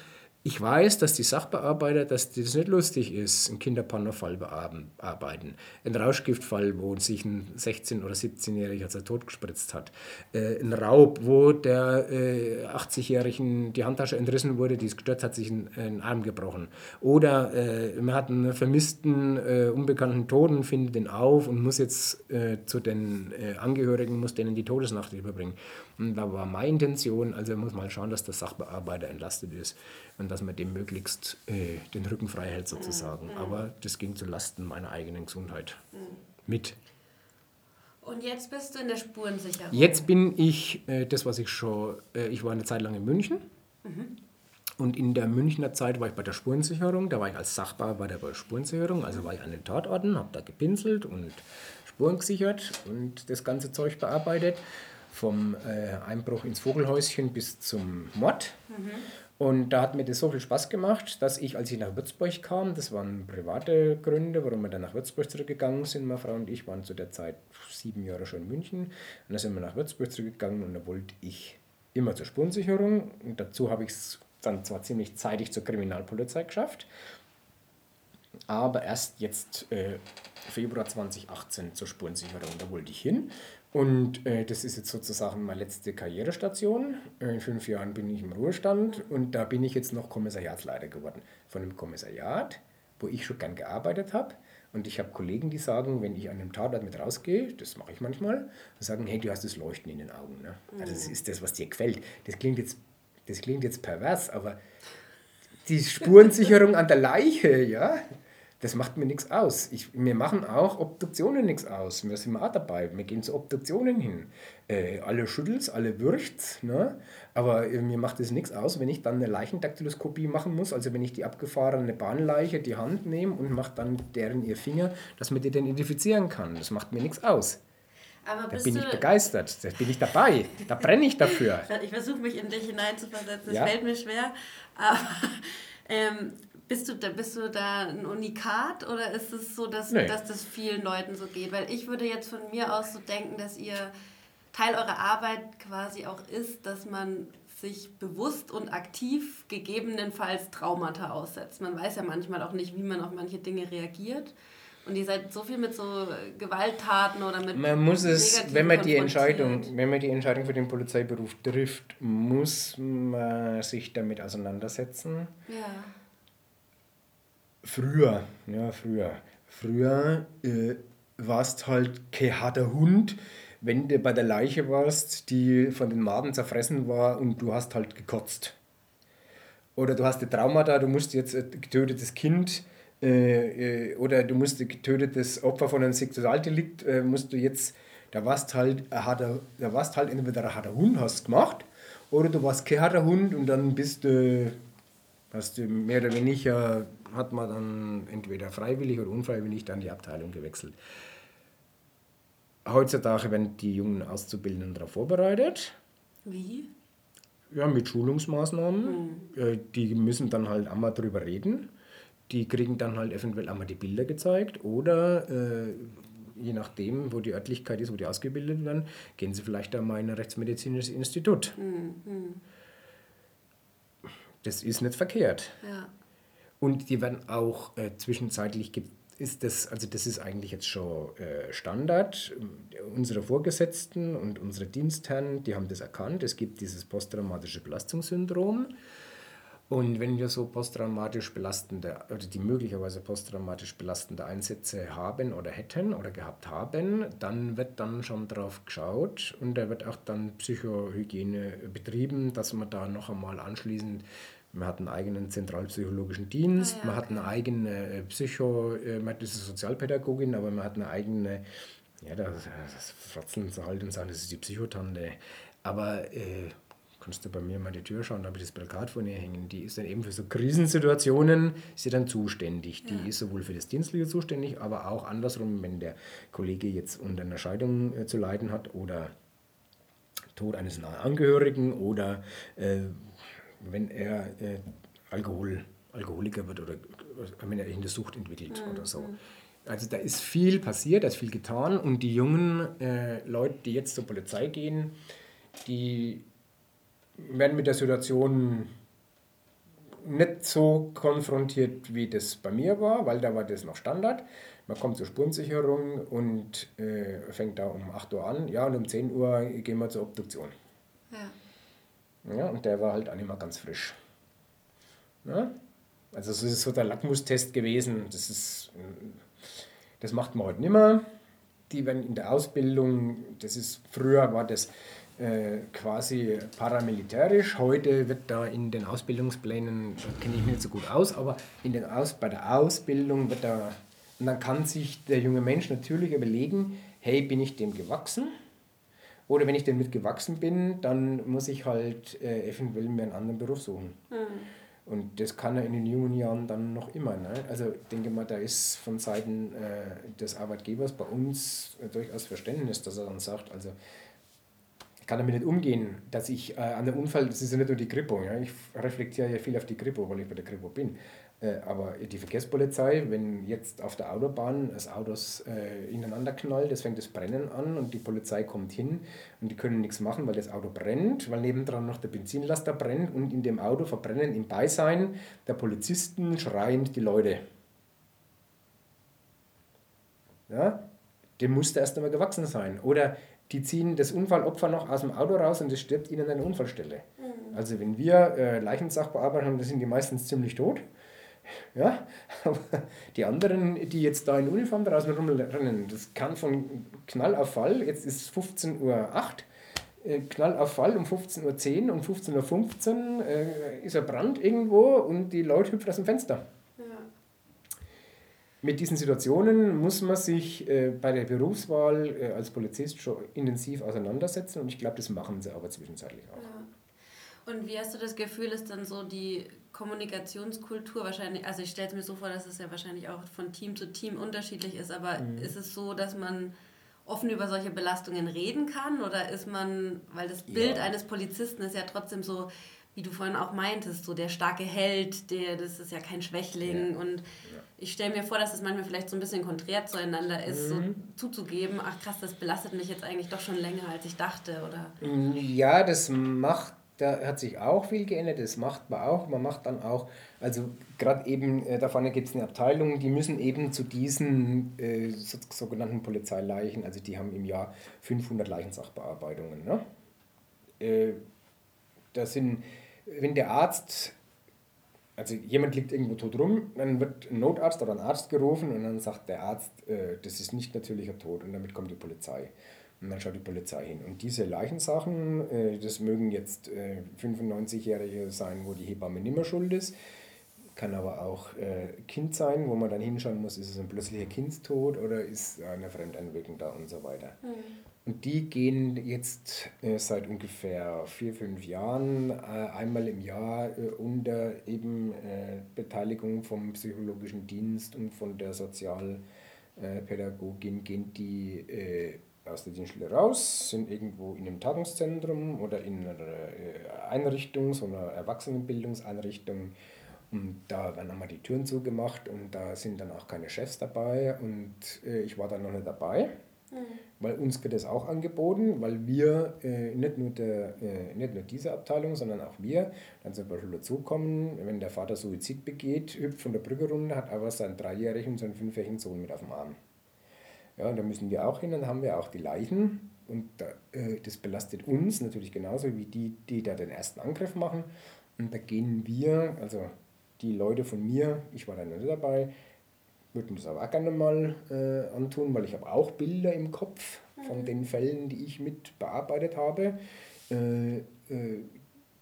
Ich weiß, dass die Sachbearbeiter, dass das nicht lustig ist, einen Kinderpornofall bearbeiten. Ein Rauschgiftfall, wo sich ein 16- oder 17-Jähriger als er tot gespritzt hat. Äh, ein Raub, wo der äh, 80-Jährigen die Handtasche entrissen wurde, die es gestört hat, sich einen Arm gebrochen. Oder äh, man hat einen vermissten, äh, unbekannten Toten, findet den auf und muss jetzt äh, zu den äh, Angehörigen, muss denen die Todesnacht überbringen. Und da war meine Intention, also man muss mal schauen, dass der Sachbearbeiter entlastet ist und dass man dem möglichst äh, den Rücken frei hält sozusagen. Aber das ging zu Lasten meiner eigenen Gesundheit mit. Und jetzt bist du in der Spurensicherung. Jetzt bin ich äh, das, was ich schon, äh, ich war eine Zeit lang in München. Und in der Münchner Zeit war ich bei der Spurensicherung. Da war ich als Sachbearbeiter bei der Spurensicherung. Also war ich an den Tatorten, habe da gepinselt und Spuren gesichert und das ganze Zeug bearbeitet. Vom äh, Einbruch ins Vogelhäuschen bis zum Mord. Und da hat mir das so viel Spaß gemacht, dass ich, als ich nach Würzburg kam, das waren private Gründe, warum wir dann nach Würzburg zurückgegangen sind, meine Frau und ich waren zu der Zeit sieben Jahre schon in München. Und dann sind wir nach Würzburg zurückgegangen und da wollte ich immer zur Spurensicherung. Und dazu habe ich es dann zwar ziemlich zeitig zur Kriminalpolizei geschafft. aber erst jetzt äh, Februar 2018 zur Spurensicherung. Da wollte ich hin. Und äh, das ist jetzt sozusagen meine letzte Karrierestation. In fünf Jahren bin ich im Ruhestand und da bin ich jetzt noch Kommissariatsleiter geworden. Von einem Kommissariat, wo ich schon gern gearbeitet habe. Und ich habe Kollegen, die sagen, wenn ich an einem Tatort mit rausgehe, das mache ich manchmal, sagen, hey, du hast das Leuchten in den Augen. Ne? Also das ist das, was dir gefällt. Das klingt jetzt, das klingt jetzt pervers, aber die Spurensicherung an der Leiche, ja, das macht mir nichts aus. Ich, wir machen auch Obduktionen nichts aus. Wir sind auch dabei. Wir gehen zu Obduktionen hin. Äh, alle schüttelt's, alle würcht's. Ne? Aber äh, mir macht es nichts aus, wenn ich dann eine Leichendaktyloskopie machen muss. Also wenn ich die abgefahrene Bahnleiche die Hand nehme und mache dann deren ihr Finger, dass man die dann identifizieren kann. Das macht mir nichts aus. Aber da bin ich begeistert, da bin ich dabei, da brenne ich dafür. [laughs] Ich versuche mich in dich hineinzuversetzen, es ja. fällt mir schwer. Aber [laughs] ähm, bist du, da, bist du da ein Unikat oder ist es so, dass, nee. dass das vielen Leuten so geht? Weil ich würde jetzt von mir aus so denken, dass ihr Teil eurer Arbeit quasi auch ist, dass man sich bewusst und aktiv gegebenenfalls Traumata aussetzt. Man weiß ja manchmal auch nicht, wie man auf manche Dinge reagiert. Und ihr seid so viel mit so Gewalttaten oder mit. Man muss es, wenn man die Entscheidung, wenn man die Entscheidung für den Polizeiberuf trifft, muss man sich damit auseinandersetzen. Ja. Früher, ja, früher. Früher äh, warst halt kein harter Hund, wenn du bei der Leiche warst, die von den Maden zerfressen war und du hast halt gekotzt. Oder du hast ein Traumata, du musst jetzt ein getötetes Kind äh, äh, oder du musst ein getötetes Opfer von einem Sexualdelikt, äh, musst du jetzt, da warst halt, harter, da warst halt entweder ein harter Hund, hast gemacht, oder du warst kein harter Hund und dann bist du, hast du mehr oder weniger hat man dann entweder freiwillig oder unfreiwillig dann die Abteilung gewechselt. Heutzutage werden die jungen Auszubildenden darauf vorbereitet. Wie? Ja, mit Schulungsmaßnahmen. Hm. Die müssen dann halt einmal drüber reden. Die kriegen dann halt eventuell einmal die Bilder gezeigt oder äh, je nachdem, wo die Örtlichkeit ist, wo die ausgebildet werden, gehen sie vielleicht einmal in ein rechtsmedizinisches Institut. Hm, hm. Das ist nicht verkehrt. Ja. Und die werden auch äh, zwischenzeitlich gibt ist das, also das ist eigentlich jetzt schon äh, Standard. Unsere Vorgesetzten und unsere Dienstherren, die haben das erkannt. Es gibt dieses posttraumatische Belastungssyndrom. Und wenn wir so posttraumatisch belastende, oder die möglicherweise posttraumatisch belastende Einsätze haben oder hätten oder gehabt haben, dann wird dann schon drauf geschaut und da wird auch dann Psychohygiene betrieben, dass man da noch einmal anschließend man hat einen eigenen zentralpsychologischen Dienst, ah, ja, man hat eine eigene äh, Psycho, äh, man ist Sozialpädagogin, aber man hat eine eigene, ja, das, das Fratzen zu halt und sagen, das ist die Psychotante. Aber äh, kannst du bei mir mal die Tür schauen, da habe ich das Plakat vor ihr hängen. Die ist dann eben für so Krisensituationen ist sie dann zuständig. Die ja. ist sowohl für das Dienstliche zuständig, aber auch andersrum, wenn der Kollege jetzt unter einer Scheidung äh, zu leiden hat oder Tod eines nahen Angehörigen oder äh, wenn er äh, Alkohol, Alkoholiker wird oder wenn er in der Sucht entwickelt mhm. oder so. Also da ist viel passiert, da ist viel getan und die jungen äh, Leute, die jetzt zur Polizei gehen, die werden mit der Situation nicht so konfrontiert, wie das bei mir war, weil da war das noch Standard. Man kommt zur Spurensicherung und äh, fängt da um 8 Uhr an. Ja, und um 10 Uhr gehen wir zur Obduktion. Ja. Ja, und der war halt auch nicht mehr ganz frisch. Ja? Also das ist so der Lackmustest gewesen. Das, ist, das macht man heute nicht mehr. Die werden in der Ausbildung, das ist früher war das äh, quasi paramilitärisch. Heute wird da in den Ausbildungsplänen, kenne ich mich nicht so gut aus, aber in den aus, bei der Ausbildung wird da, und dann kann sich der junge Mensch natürlich überlegen, hey, bin ich dem gewachsen? Oder wenn ich damit gewachsen bin, dann muss ich halt äh, eventuell mir einen anderen Beruf suchen. Mhm. Und das kann er in den jungen Jahren dann noch immer. Ne? Also ich denke mal, da ist von Seiten äh, des Arbeitgebers bei uns äh, durchaus Verständnis, dass er dann sagt, also ich kann damit nicht umgehen, dass ich äh, an dem Unfall, das ist ja nicht nur die Kripo, ja? ich reflektiere ja viel auf die Kripo, weil ich bei der Kripo bin. Äh, aber die Verkehrspolizei, wenn jetzt auf der Autobahn das Autos äh, ineinander knallt, das fängt das Brennen an und die Polizei kommt hin und die können nichts machen, weil das Auto brennt, weil nebendran noch der Benzinlaster brennt und in dem Auto verbrennen im Beisein der Polizisten schreiend die Leute. ja, dem muss der erst einmal gewachsen sein. Oder die ziehen das Unfallopfer noch aus dem Auto raus und es stirbt ihnen an der Unfallstelle. Mhm. Also wenn wir äh, Leichensachbearbeitung haben, dann sind die meistens ziemlich tot. [laughs] Ja, aber die anderen, die jetzt da in Uniform draußen rumrennen, das kann von Knall auf Fall, jetzt ist 15.08 Uhr, äh, Knall auf Fall um 15.10 Uhr und 15.15 Uhr äh, ist ein Brand irgendwo und die Leute hüpfen aus dem Fenster. Ja. Mit diesen Situationen muss man sich äh, bei der Berufswahl äh, als Polizist schon intensiv auseinandersetzen und ich glaube, das machen sie aber zwischenzeitlich auch. Ja. Und wie hast du das Gefühl, ist dann so die Kommunikationskultur wahrscheinlich, also ich stelle es mir so vor, dass es ja wahrscheinlich auch von Team zu Team unterschiedlich ist, aber mhm. ist es so, dass man offen über solche Belastungen reden kann oder ist man, weil das Bild ja. eines Polizisten ist ja trotzdem so, wie du vorhin auch meintest, so der starke Held, der, das ist ja kein Schwächling ja. und ja. ich stelle mir vor, dass es manchmal vielleicht so ein bisschen konträr zueinander ist, mhm. so zuzugeben, ach krass, das belastet mich jetzt eigentlich doch schon länger, als ich dachte, oder? Ja, das macht da hat sich auch viel geändert, das macht man auch. Man macht dann auch, also gerade eben, äh, da vorne gibt es eine Abteilung, die müssen eben zu diesen äh, so, sogenannten Polizeileichen, also die haben im Jahr 500 Leichensachbearbeitungen. Ne? Äh, das sind, wenn der Arzt, also jemand liegt irgendwo tot rum, dann wird ein Notarzt oder ein Arzt gerufen und dann sagt der Arzt, äh, das ist nicht natürlicher Tod und damit kommt die Polizei. Und dann schaut die Polizei hin. Und diese Leichensachen, äh, das mögen jetzt äh, 95-Jährige sein, wo die Hebamme nicht mehr schuld ist. Kann aber auch äh, Kind sein, wo man dann hinschauen muss, ist es ein plötzlicher Kindstod oder ist eine Fremdeinwirkung da und so weiter. Mhm. Und die gehen jetzt äh, seit ungefähr vier, fünf Jahren äh, einmal im Jahr äh, unter eben äh, Beteiligung vom psychologischen Dienst und von der Sozialpädagogin gehen die äh, aus der Dienststelle raus, sind irgendwo in einem Tagungszentrum oder in einer äh, Einrichtung, so einer Erwachsenenbildungseinrichtung. Und da werden einmal die Türen zugemacht und da sind dann auch keine Chefs dabei und äh, ich war dann noch nicht dabei, mhm. weil uns wird das auch angeboten, weil wir äh, nicht, nur der, äh, nicht nur diese Abteilung, sondern auch wir dann zum Beispiel dazukommen, wenn der Vater Suizid begeht, hüpft von der Brücke runter, hat aber seinen dreijährigen und seinen fünfjährigen Sohn mit auf dem Arm. Ja, und da müssen wir auch hin, dann haben wir auch die Leichen. Und da, äh, das belastet uns natürlich genauso wie die, die da den ersten Angriff machen. Und da gehen wir, also die Leute von mir, ich war da nicht dabei, würden das aber auch gerne mal äh, antun, weil ich habe auch Bilder im Kopf von mhm. den Fällen, die ich mit bearbeitet habe. Äh, äh,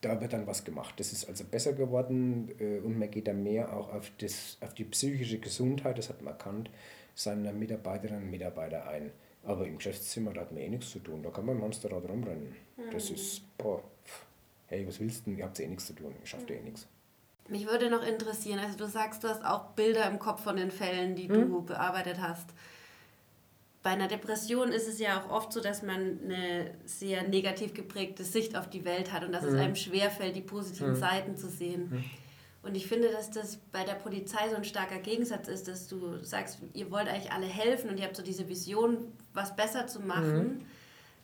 da wird dann was gemacht. Das ist also besser geworden äh, und man geht da mehr auch auf, das, auf die psychische Gesundheit, das hat man erkannt, seiner Mitarbeiterinnen und Mitarbeiter ein. Aber im Geschäftszimmer, da hat man eh nichts zu tun. Da kann man im Hamsterrad rumrennen. Mhm. Das ist, boah, hey, was willst du denn? Ihr habt eh nichts zu tun. Ihr schafft eh nichts. Mich würde noch interessieren, also du sagst, du hast auch Bilder im Kopf von den Fällen, die mhm. du bearbeitet hast. Bei einer Depression ist es ja auch oft so, dass man eine sehr negativ geprägte Sicht auf die Welt hat und dass mhm. es einem schwerfällt, die positiven mhm. Seiten zu sehen. Mhm. Und ich finde, dass das bei der Polizei so ein starker Gegensatz ist, dass du sagst, ihr wollt eigentlich alle helfen und ihr habt so diese Vision, was besser zu machen. Mhm.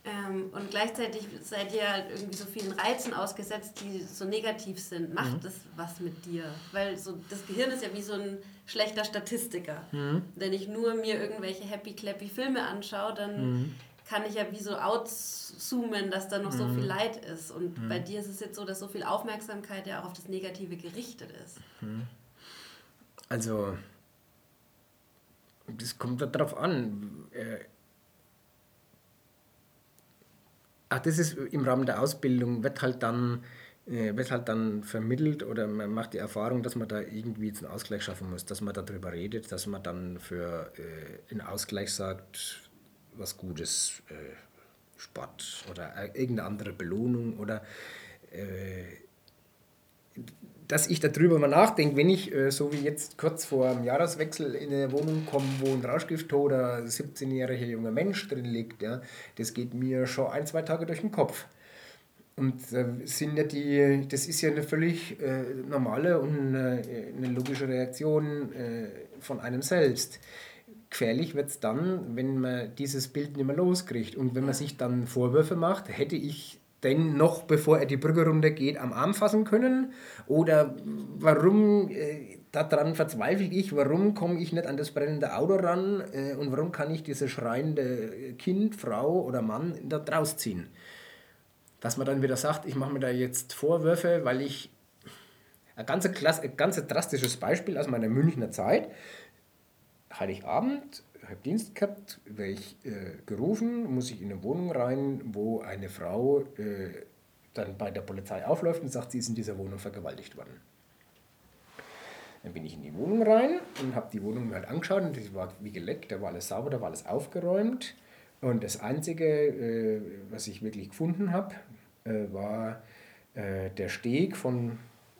Ähm, und gleichzeitig seid ihr halt irgendwie so vielen Reizen ausgesetzt, die so negativ sind. Macht mhm. das was mit dir? Weil so das Gehirn ist ja wie so ein schlechter Statistiker. Mhm. Wenn ich nur mir irgendwelche happy-clappy Filme anschaue, dann mhm kann ich ja wie so outzoomen, dass da noch mhm. so viel Leid ist. Und mhm. bei dir ist es jetzt so, dass so viel Aufmerksamkeit ja auch auf das Negative gerichtet ist. Mhm. Also, das kommt darauf an. Äh, ach, das ist im Rahmen der Ausbildung, wird halt dann äh, wird halt dann vermittelt oder man macht die Erfahrung, dass man da irgendwie jetzt einen Ausgleich schaffen muss, dass man darüber redet, dass man dann für äh, einen Ausgleich sagt, was Gutes, äh, Sport oder äh, irgendeine andere Belohnung oder äh, dass ich darüber mal nachdenke, wenn ich äh, so wie jetzt kurz vor dem Jahreswechsel in eine Wohnung komme, wo ein Rauschgifttoter 17-jähriger junger Mensch drin liegt, ja, das geht mir schon ein, zwei Tage durch den Kopf. Und sind ja die, das ist ja eine völlig äh, normale und eine, eine logische Reaktion äh, von einem selbst gefährlich wird es dann, wenn man dieses Bild nicht mehr loskriegt. Und wenn man sich dann Vorwürfe macht, hätte ich denn noch bevor er die Brücke runtergeht, am Arm fassen können? Oder warum, äh, daran verzweifle ich, warum komme ich nicht an das brennende Auto ran äh, und warum kann ich dieses schreiende Kind, Frau oder Mann da rausziehen? Dass man dann wieder sagt, ich mache mir da jetzt Vorwürfe, weil ich ein ganz, ein ganz drastisches Beispiel aus meiner Münchner Zeit. Heiligabend, habe Dienst gehabt, werde ich äh, gerufen, muss ich in eine Wohnung rein, wo eine Frau äh, dann bei der Polizei aufläuft und sagt, sie ist in dieser Wohnung vergewaltigt worden. Dann bin ich in die Wohnung rein und habe die Wohnung mir halt angeschaut und die war wie geleckt, da war alles sauber, da war alles aufgeräumt. Und das Einzige, äh, was ich wirklich gefunden habe, äh, war äh, der Steg von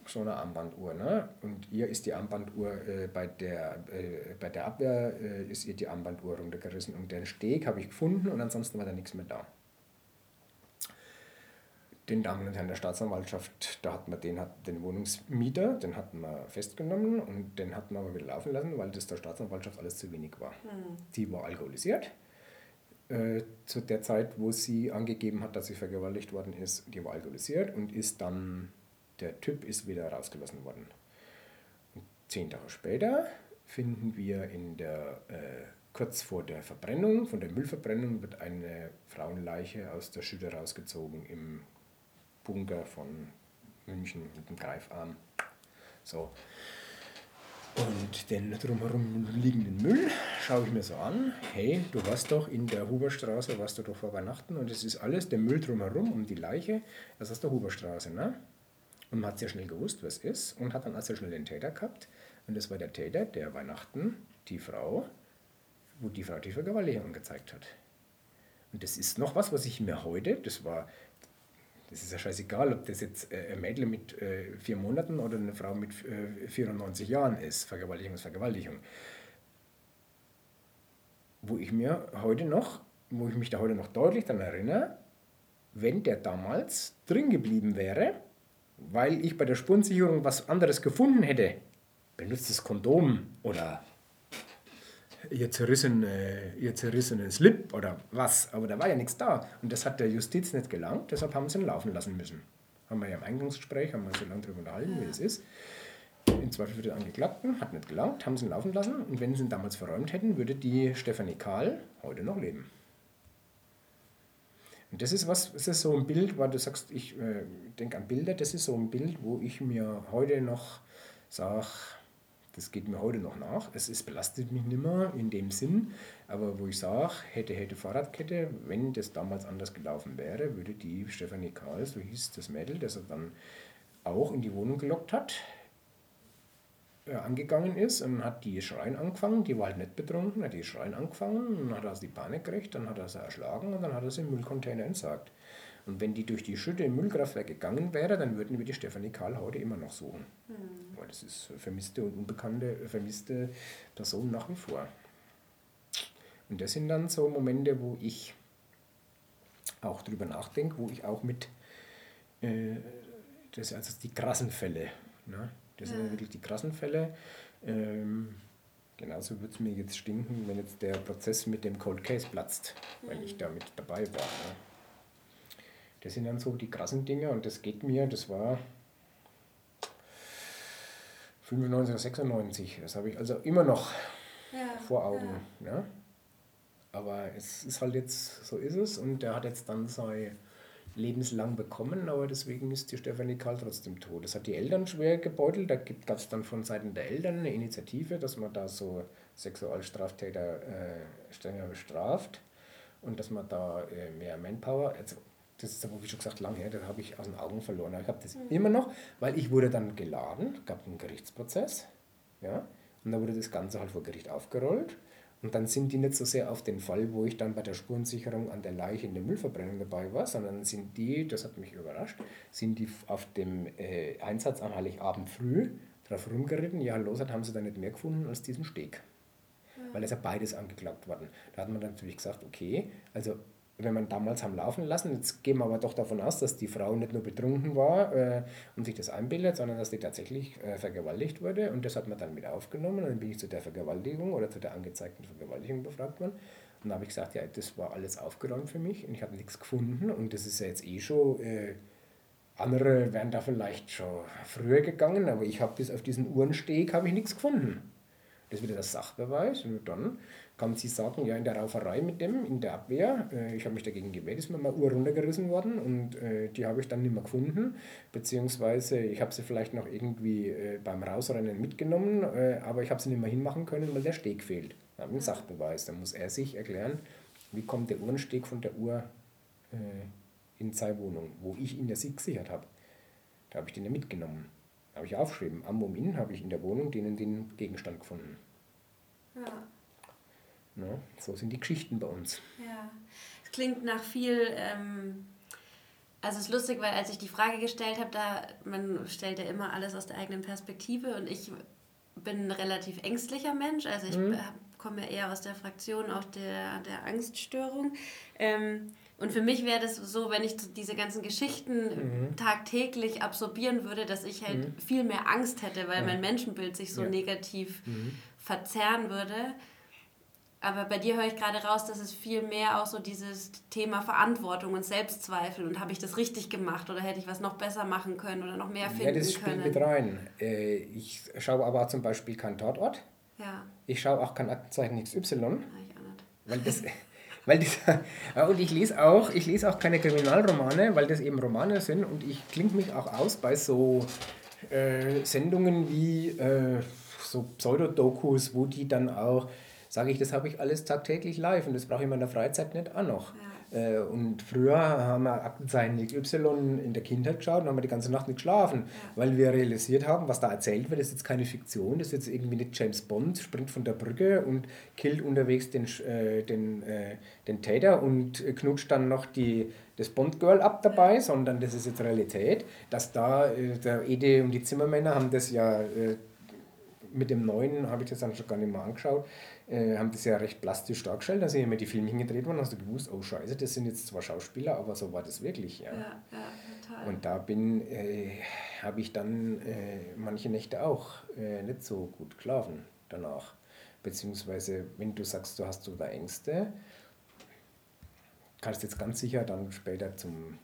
so einer Armbanduhr. Ne? Und ihr ist die Armbanduhr äh, bei, der, äh, bei der Abwehr äh, ist ihr die Armbanduhr runtergerissen. Und den Steg habe ich gefunden und ansonsten war da nichts mehr da. Den Damen und Herren der Staatsanwaltschaft, da hat man den, hat den Wohnungsmieter, den hatten wir festgenommen und den hatten wir aber wieder laufen lassen, weil das der Staatsanwaltschaft alles zu wenig war. Mhm. Die war alkoholisiert äh, zu der Zeit, wo sie angegeben hat, dass sie vergewaltigt worden ist. Die war alkoholisiert und ist dann der Typ ist wieder rausgelassen worden. Und zehn Tage später finden wir in der, äh, kurz vor der Verbrennung, von der Müllverbrennung, wird eine Frauenleiche aus der Schütte rausgezogen im Bunker von München mit dem Greifarm. So. Und den drumherum liegenden Müll schaue ich mir so an. Hey, du warst doch in der Huberstraße, warst du doch vor Weihnachten und es ist alles, der Müll drumherum um die Leiche, das ist der Huberstraße, ne? Und man hat sehr schnell gewusst, was ist und hat dann also schnell den Täter gehabt. Und das war der Täter, der Weihnachten die Frau, wo die Frau die Vergewaltigung gezeigt hat. Und das ist noch was, was ich mir heute, das war, das ist ja scheißegal, ob das jetzt äh, ein Mädel mit äh, vier Monaten oder eine Frau mit 94 äh, Jahren ist. Vergewaltigung ist Vergewaltigung. Wo ich mir heute noch, wo ich mich da heute noch deutlich daran erinnere, wenn der damals drin geblieben wäre, weil ich bei der Spurensicherung was anderes gefunden hätte, benutzt das Kondom oder ihr, zerrissene, ihr zerrissenen Slip oder was. Aber da war ja nichts da. Und das hat der Justiz nicht gelangt, deshalb haben sie ihn laufen lassen müssen. Haben wir ja im Eingangsgespräch, haben wir so lange darüber unterhalten, wie das ist. Im Zweifel für den Angeklagten, hat nicht gelangt, haben sie ihn laufen lassen. Und wenn sie ihn damals verräumt hätten, würde die Stefanie Kahl heute noch leben. Und das ist was, das ist so ein Bild, weil du sagst, ich äh, denke an Bilder, das ist so ein Bild, wo ich mir heute noch sage, das geht mir heute noch nach. Es ist, belastet mich nicht mehr in dem Sinn, aber wo ich sage, hätte, hätte Fahrradkette, wenn das damals anders gelaufen wäre, würde die Stefanie Karl, so hieß das Mädel, das er dann auch in die Wohnung gelockt hat, angegangen ist und hat die Schreien angefangen, die war halt nicht betrunken, hat die Schreien angefangen und dann hat er sie Panik gekriegt, dann hat er sie erschlagen und dann hat er sie im Müllcontainer entsagt. Und wenn die durch die Schütte im Müllkraftwerk gegangen wäre, dann würden wir die Stefanie Karl heute immer noch suchen. Mhm. Weil das ist vermisste und unbekannte, vermisste Person nach wie vor. Und das sind dann so Momente, wo ich auch drüber nachdenke, wo ich auch mit, äh, das also die krassen Fälle, ne? Das ja. sind wirklich die krassen Fälle. Ähm, genauso würde es mir jetzt stinken, wenn jetzt der Prozess mit dem Cold Case platzt, mhm. wenn ich da mit dabei war. Ne? Das sind dann so die krassen Dinge und das geht mir, das war 95 oder 96, das habe ich also immer noch ja, vor Augen. Ja. Ne? Aber es ist halt jetzt, so ist es und der hat jetzt dann sein lebenslang bekommen, aber deswegen ist die Stefanie Karl trotzdem tot. Das hat die Eltern schwer gebeutelt. Da gab es dann von Seiten der Eltern eine Initiative, dass man da so Sexualstraftäter äh, strenger bestraft und dass man da äh, mehr Manpower, also das ist aber wie schon gesagt lange her, das habe ich aus den Augen verloren. Aber ich habe das mhm. immer noch, weil ich wurde dann geladen, gab einen Gerichtsprozess, ja, und da wurde das Ganze halt vor Gericht aufgerollt. Und dann sind die nicht so sehr auf den Fall, wo ich dann bei der Spurensicherung an der Leiche in der Müllverbrennung dabei war, sondern sind die, das hat mich überrascht, sind die auf dem äh, Einsatz an Heiligabend früh drauf rumgeritten. Ja, los hat, haben sie dann nicht mehr gefunden als diesen Steg. Ja. Weil es ja beides angeklagt worden. Da hat man dann natürlich gesagt, okay, also wenn man damals haben laufen lassen. Jetzt gehen wir aber doch davon aus, dass die Frau nicht nur betrunken war äh, und sich das einbildet, sondern dass die tatsächlich äh, vergewaltigt wurde. Und das hat man dann mit aufgenommen. Und dann bin ich zu der Vergewaltigung oder zu der angezeigten Vergewaltigung befragt worden. Und dann habe ich gesagt, ja, das war alles aufgeräumt für mich und ich habe nichts gefunden und das ist ja jetzt eh schon, äh, andere wären da vielleicht schon früher gegangen, aber ich habe bis auf diesen Uhrensteg habe ich nichts gefunden. Das ist wieder der Sachbeweis und dann kann sie sagen, ja, in der Rauferei mit dem, in der Abwehr, äh, ich habe mich dagegen gewehrt, ist mir mal Uhr runtergerissen worden und äh, die habe ich dann nicht mehr gefunden, beziehungsweise ich habe sie vielleicht noch irgendwie äh, beim Rausrennen mitgenommen, äh, aber ich habe sie nicht mehr hinmachen können, weil der Steg fehlt. Da habe ich einen Sachbeweis. Dann muss er sich erklären, wie kommt der Uhrensteg von der Uhr äh, in seine Wohnung, wo ich ihn ja gesichert habe. Da habe ich den ja mitgenommen. Da habe ich aufgeschrieben, am Moment habe ich in der Wohnung den den Gegenstand gefunden. Ja. Ja, so sind die Geschichten bei uns. Ja, es klingt nach viel. Ähm, also es ist lustig, weil als ich die Frage gestellt habe, da man stellt ja immer alles aus der eigenen Perspektive und ich bin ein relativ ängstlicher Mensch. Also ich mhm. komme ja eher aus der Fraktion auch der, der Angststörung. Ähm, und für mich wäre das so, wenn ich diese ganzen Geschichten mhm. tagtäglich absorbieren würde, dass ich halt mhm. viel mehr Angst hätte, weil mein Menschenbild sich so ja. negativ mhm. verzerren würde. Aber bei dir höre ich gerade raus, dass es viel mehr auch so dieses Thema Verantwortung und Selbstzweifel und habe ich das richtig gemacht oder hätte ich was noch besser machen können oder noch mehr finden können. Ja, das spielt mit rein. Äh, ich schaue aber zum Beispiel keinen Tatort. Ja. Ich schaue auch kein Aktenzeichen XY. Ja, ich auch nicht. Weil das, [laughs] weil das, und ich lese auch, ich lese auch keine Kriminalromane, weil das eben Romane sind und ich klinge mich auch aus bei so äh, Sendungen wie äh, so Pseudodokus, wo die dann auch sage ich, das habe ich alles tagtäglich live und das brauche ich in meiner Freizeit nicht auch noch. Ja. Äh, und früher haben wir Aktenzeichen Y in der Kindheit geschaut und haben wir die ganze Nacht nicht geschlafen, ja. weil wir realisiert haben, was da erzählt wird, ist jetzt keine Fiktion, das ist jetzt irgendwie nicht James Bond, springt von der Brücke und killt unterwegs den, äh, den, äh, den Täter und knutscht dann noch die, das Bond-Girl ab dabei, sondern das ist jetzt Realität, dass da äh, der Ede und die Zimmermänner haben das ja äh, mit dem neuen, habe ich das dann schon gar nicht mehr angeschaut, äh, haben das ja recht plastisch dargestellt, dass immer die Filmchen gedreht wurden, hast du gewusst, oh scheiße, das sind jetzt zwar Schauspieler, aber so war das wirklich. Ja, ja, ja total. Und da bin, äh, habe ich dann äh, manche Nächte auch äh, nicht so gut geschlafen danach. Beziehungsweise, wenn du sagst, du hast so da Ängste, kannst du jetzt ganz sicher dann später zum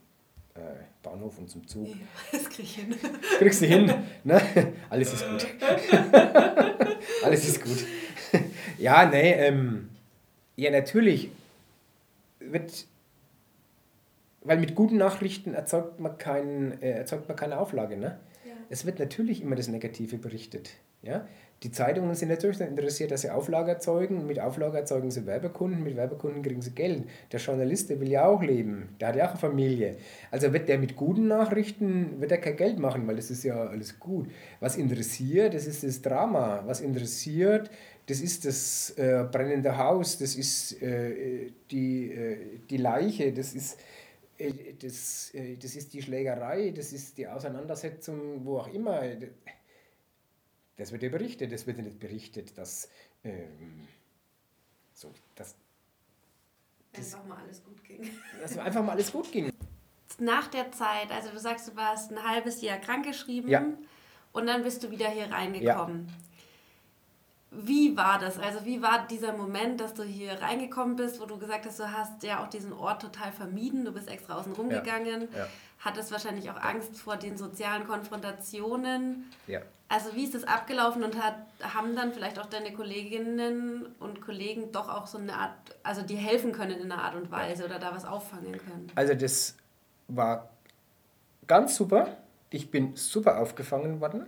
äh, Bahnhof und zum Zug. Ja, [laughs] das krieg ich hin. Kriegst du hin? Ne? Alles ist gut. [laughs] Alles ist gut. Ja, nee, ähm, ja, natürlich wird, weil mit guten Nachrichten erzeugt man, kein, äh, erzeugt man keine Auflage, ne? Ja. Es wird natürlich immer das Negative berichtet, ja? Die Zeitungen sind natürlich interessiert, dass sie Auflage erzeugen. Mit Auflage erzeugen sie Werbekunden, mit Werbekunden kriegen sie Geld. Der Journalist, der will ja auch leben, der hat ja auch eine Familie. Also wird der mit guten Nachrichten, wird er kein Geld machen, weil das ist ja alles gut. Was interessiert, das ist das Drama. Was interessiert, das ist das äh, brennende Haus, das ist äh, die, äh, die Leiche, das ist, äh, das, äh, das ist die Schlägerei, das ist die Auseinandersetzung, wo auch immer. Das wird ja berichtet, das wird ja nicht berichtet, dass, ähm, so, dass das, einfach mal alles gut ging. Dass einfach mal alles gut ging. Nach der Zeit, also du sagst, du warst ein halbes Jahr krankgeschrieben ja. und dann bist du wieder hier reingekommen. Ja. Wie war das? Also wie war dieser Moment, dass du hier reingekommen bist, wo du gesagt hast, du hast ja auch diesen Ort total vermieden, du bist extra außen rumgegangen, ja. Ja. hattest wahrscheinlich auch Angst vor den sozialen Konfrontationen. Ja. Also wie ist das abgelaufen und hat, haben dann vielleicht auch deine Kolleginnen und Kollegen doch auch so eine Art, also dir helfen können in einer Art und Weise oder da was auffangen können? Also das war ganz super. Ich bin super aufgefangen worden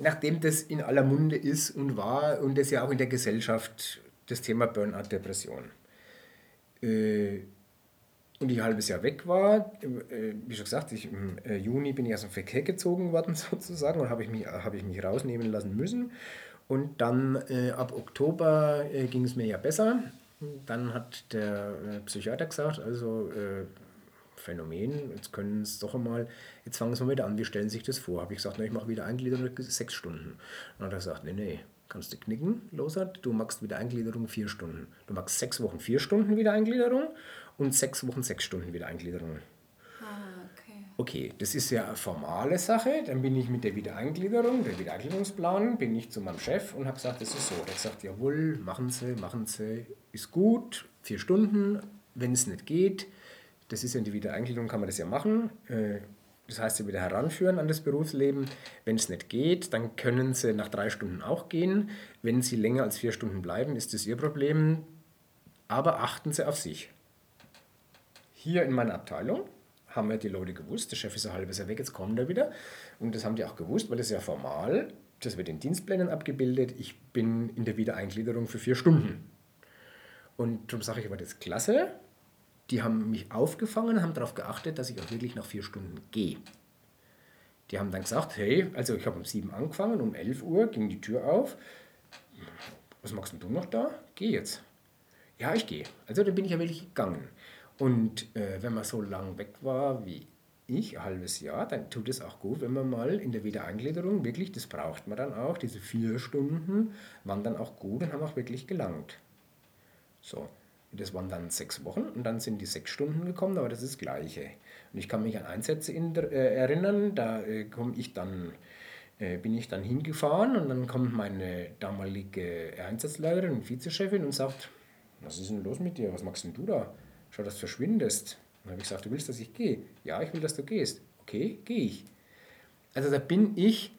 nachdem das in aller Munde ist und war und das ja auch in der Gesellschaft das Thema Burnout, Depression. Äh, und ich ein halbes Jahr weg war, äh, wie schon gesagt, ich, im äh, Juni bin ich aus dem Verkehr gezogen worden [laughs] sozusagen und habe ich, mich, hab ich mich rausnehmen lassen müssen. Und dann ab Oktober ging es mir ja besser. Dann hat der Psychiater gesagt, also Phänomen, jetzt können es doch einmal, jetzt fangen wir wieder an, wie stellen sich das vor? Habe ich gesagt, na, ich mache wieder Eingliederung sechs Stunden. Dann hat er gesagt, nee, nee, kannst du knicken, Losert, du machst wieder Eingliederung vier Stunden. Du machst sechs Wochen vier Stunden wieder Eingliederung und sechs Wochen sechs Stunden wieder Eingliederung. Ah, okay. Okay, das ist ja eine formale Sache. Dann bin ich mit der Wiedereingliederung, der Wiedereingliederungsplan, bin ich zu meinem Chef und habe gesagt, das ist so. Der hat gesagt, jawohl, machen Sie, machen Sie, ist gut, vier Stunden, wenn es nicht geht. Das ist ja in der Wiedereingliederung, kann man das ja machen. Äh, das heißt, Sie wieder heranführen an das Berufsleben. Wenn es nicht geht, dann können Sie nach drei Stunden auch gehen. Wenn Sie länger als vier Stunden bleiben, ist das Ihr Problem. Aber achten Sie auf sich. Hier in meiner Abteilung haben ja die Leute gewusst, der Chef ist ein halbes Jahr weg, jetzt kommt er wieder. Und das haben die auch gewusst, weil das ist ja formal, das wird in Dienstplänen abgebildet. Ich bin in der Wiedereingliederung für vier Stunden. Und darum sage ich, war das klasse. Die haben mich aufgefangen, haben darauf geachtet, dass ich auch wirklich nach vier Stunden gehe. Die haben dann gesagt, hey, also ich habe um sieben angefangen, um elf Uhr ging die Tür auf. Was machst du noch da? Geh jetzt. Ja, ich gehe. Also dann bin ich ja wirklich gegangen. Und äh, wenn man so lang weg war wie ich, ein halbes Jahr, dann tut es auch gut, wenn man mal in der Wiedereingliederung wirklich, das braucht man dann auch, diese vier Stunden waren dann auch gut und haben auch wirklich gelangt. So, das waren dann sechs Wochen und dann sind die sechs Stunden gekommen, aber das ist das Gleiche. Und ich kann mich an Einsätze äh, erinnern, da äh, komme ich dann äh, bin ich dann hingefahren und dann kommt meine damalige Einsatzleiterin Vizechefin und sagt, was ist denn los mit dir, was machst denn du da? schau, dass du verschwindest. Dann habe ich gesagt, du willst, dass ich gehe? Ja, ich will, dass du gehst. Okay, gehe ich. Also da bin ich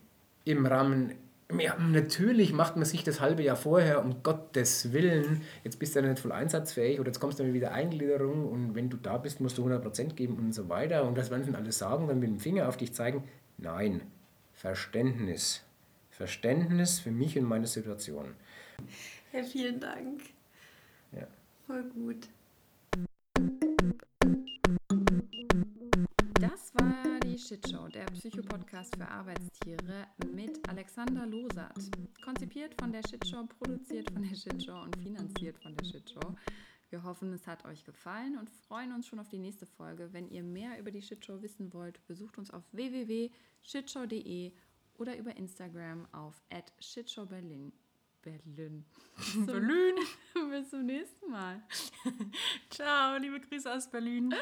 im Rahmen, ja, natürlich macht man sich das halbe Jahr vorher, um Gottes Willen, jetzt bist du ja nicht voll einsatzfähig oder jetzt kommst du dann wieder Eingliederung und wenn du da bist, musst du 100% geben und so weiter. Und das werden dann alle sagen, dann mit dem Finger auf dich zeigen. Nein, Verständnis. Verständnis für mich und meine Situation. Ja, vielen Dank. Ja. Voll gut. Shitshow, der Psychopodcast für Arbeitstiere mit Alexander Losat. Konzipiert von der Shitshow, produziert von der Shitshow und finanziert von der Shitshow. Wir hoffen, es hat euch gefallen und freuen uns schon auf die nächste Folge. Wenn ihr mehr über die Shitshow wissen wollt, besucht uns auf www.shitshow.de oder über Instagram auf @shitshowberlin. Berlin. Berlin. [laughs] [laughs] Bis zum nächsten Mal. [laughs] Ciao, liebe Grüße aus Berlin.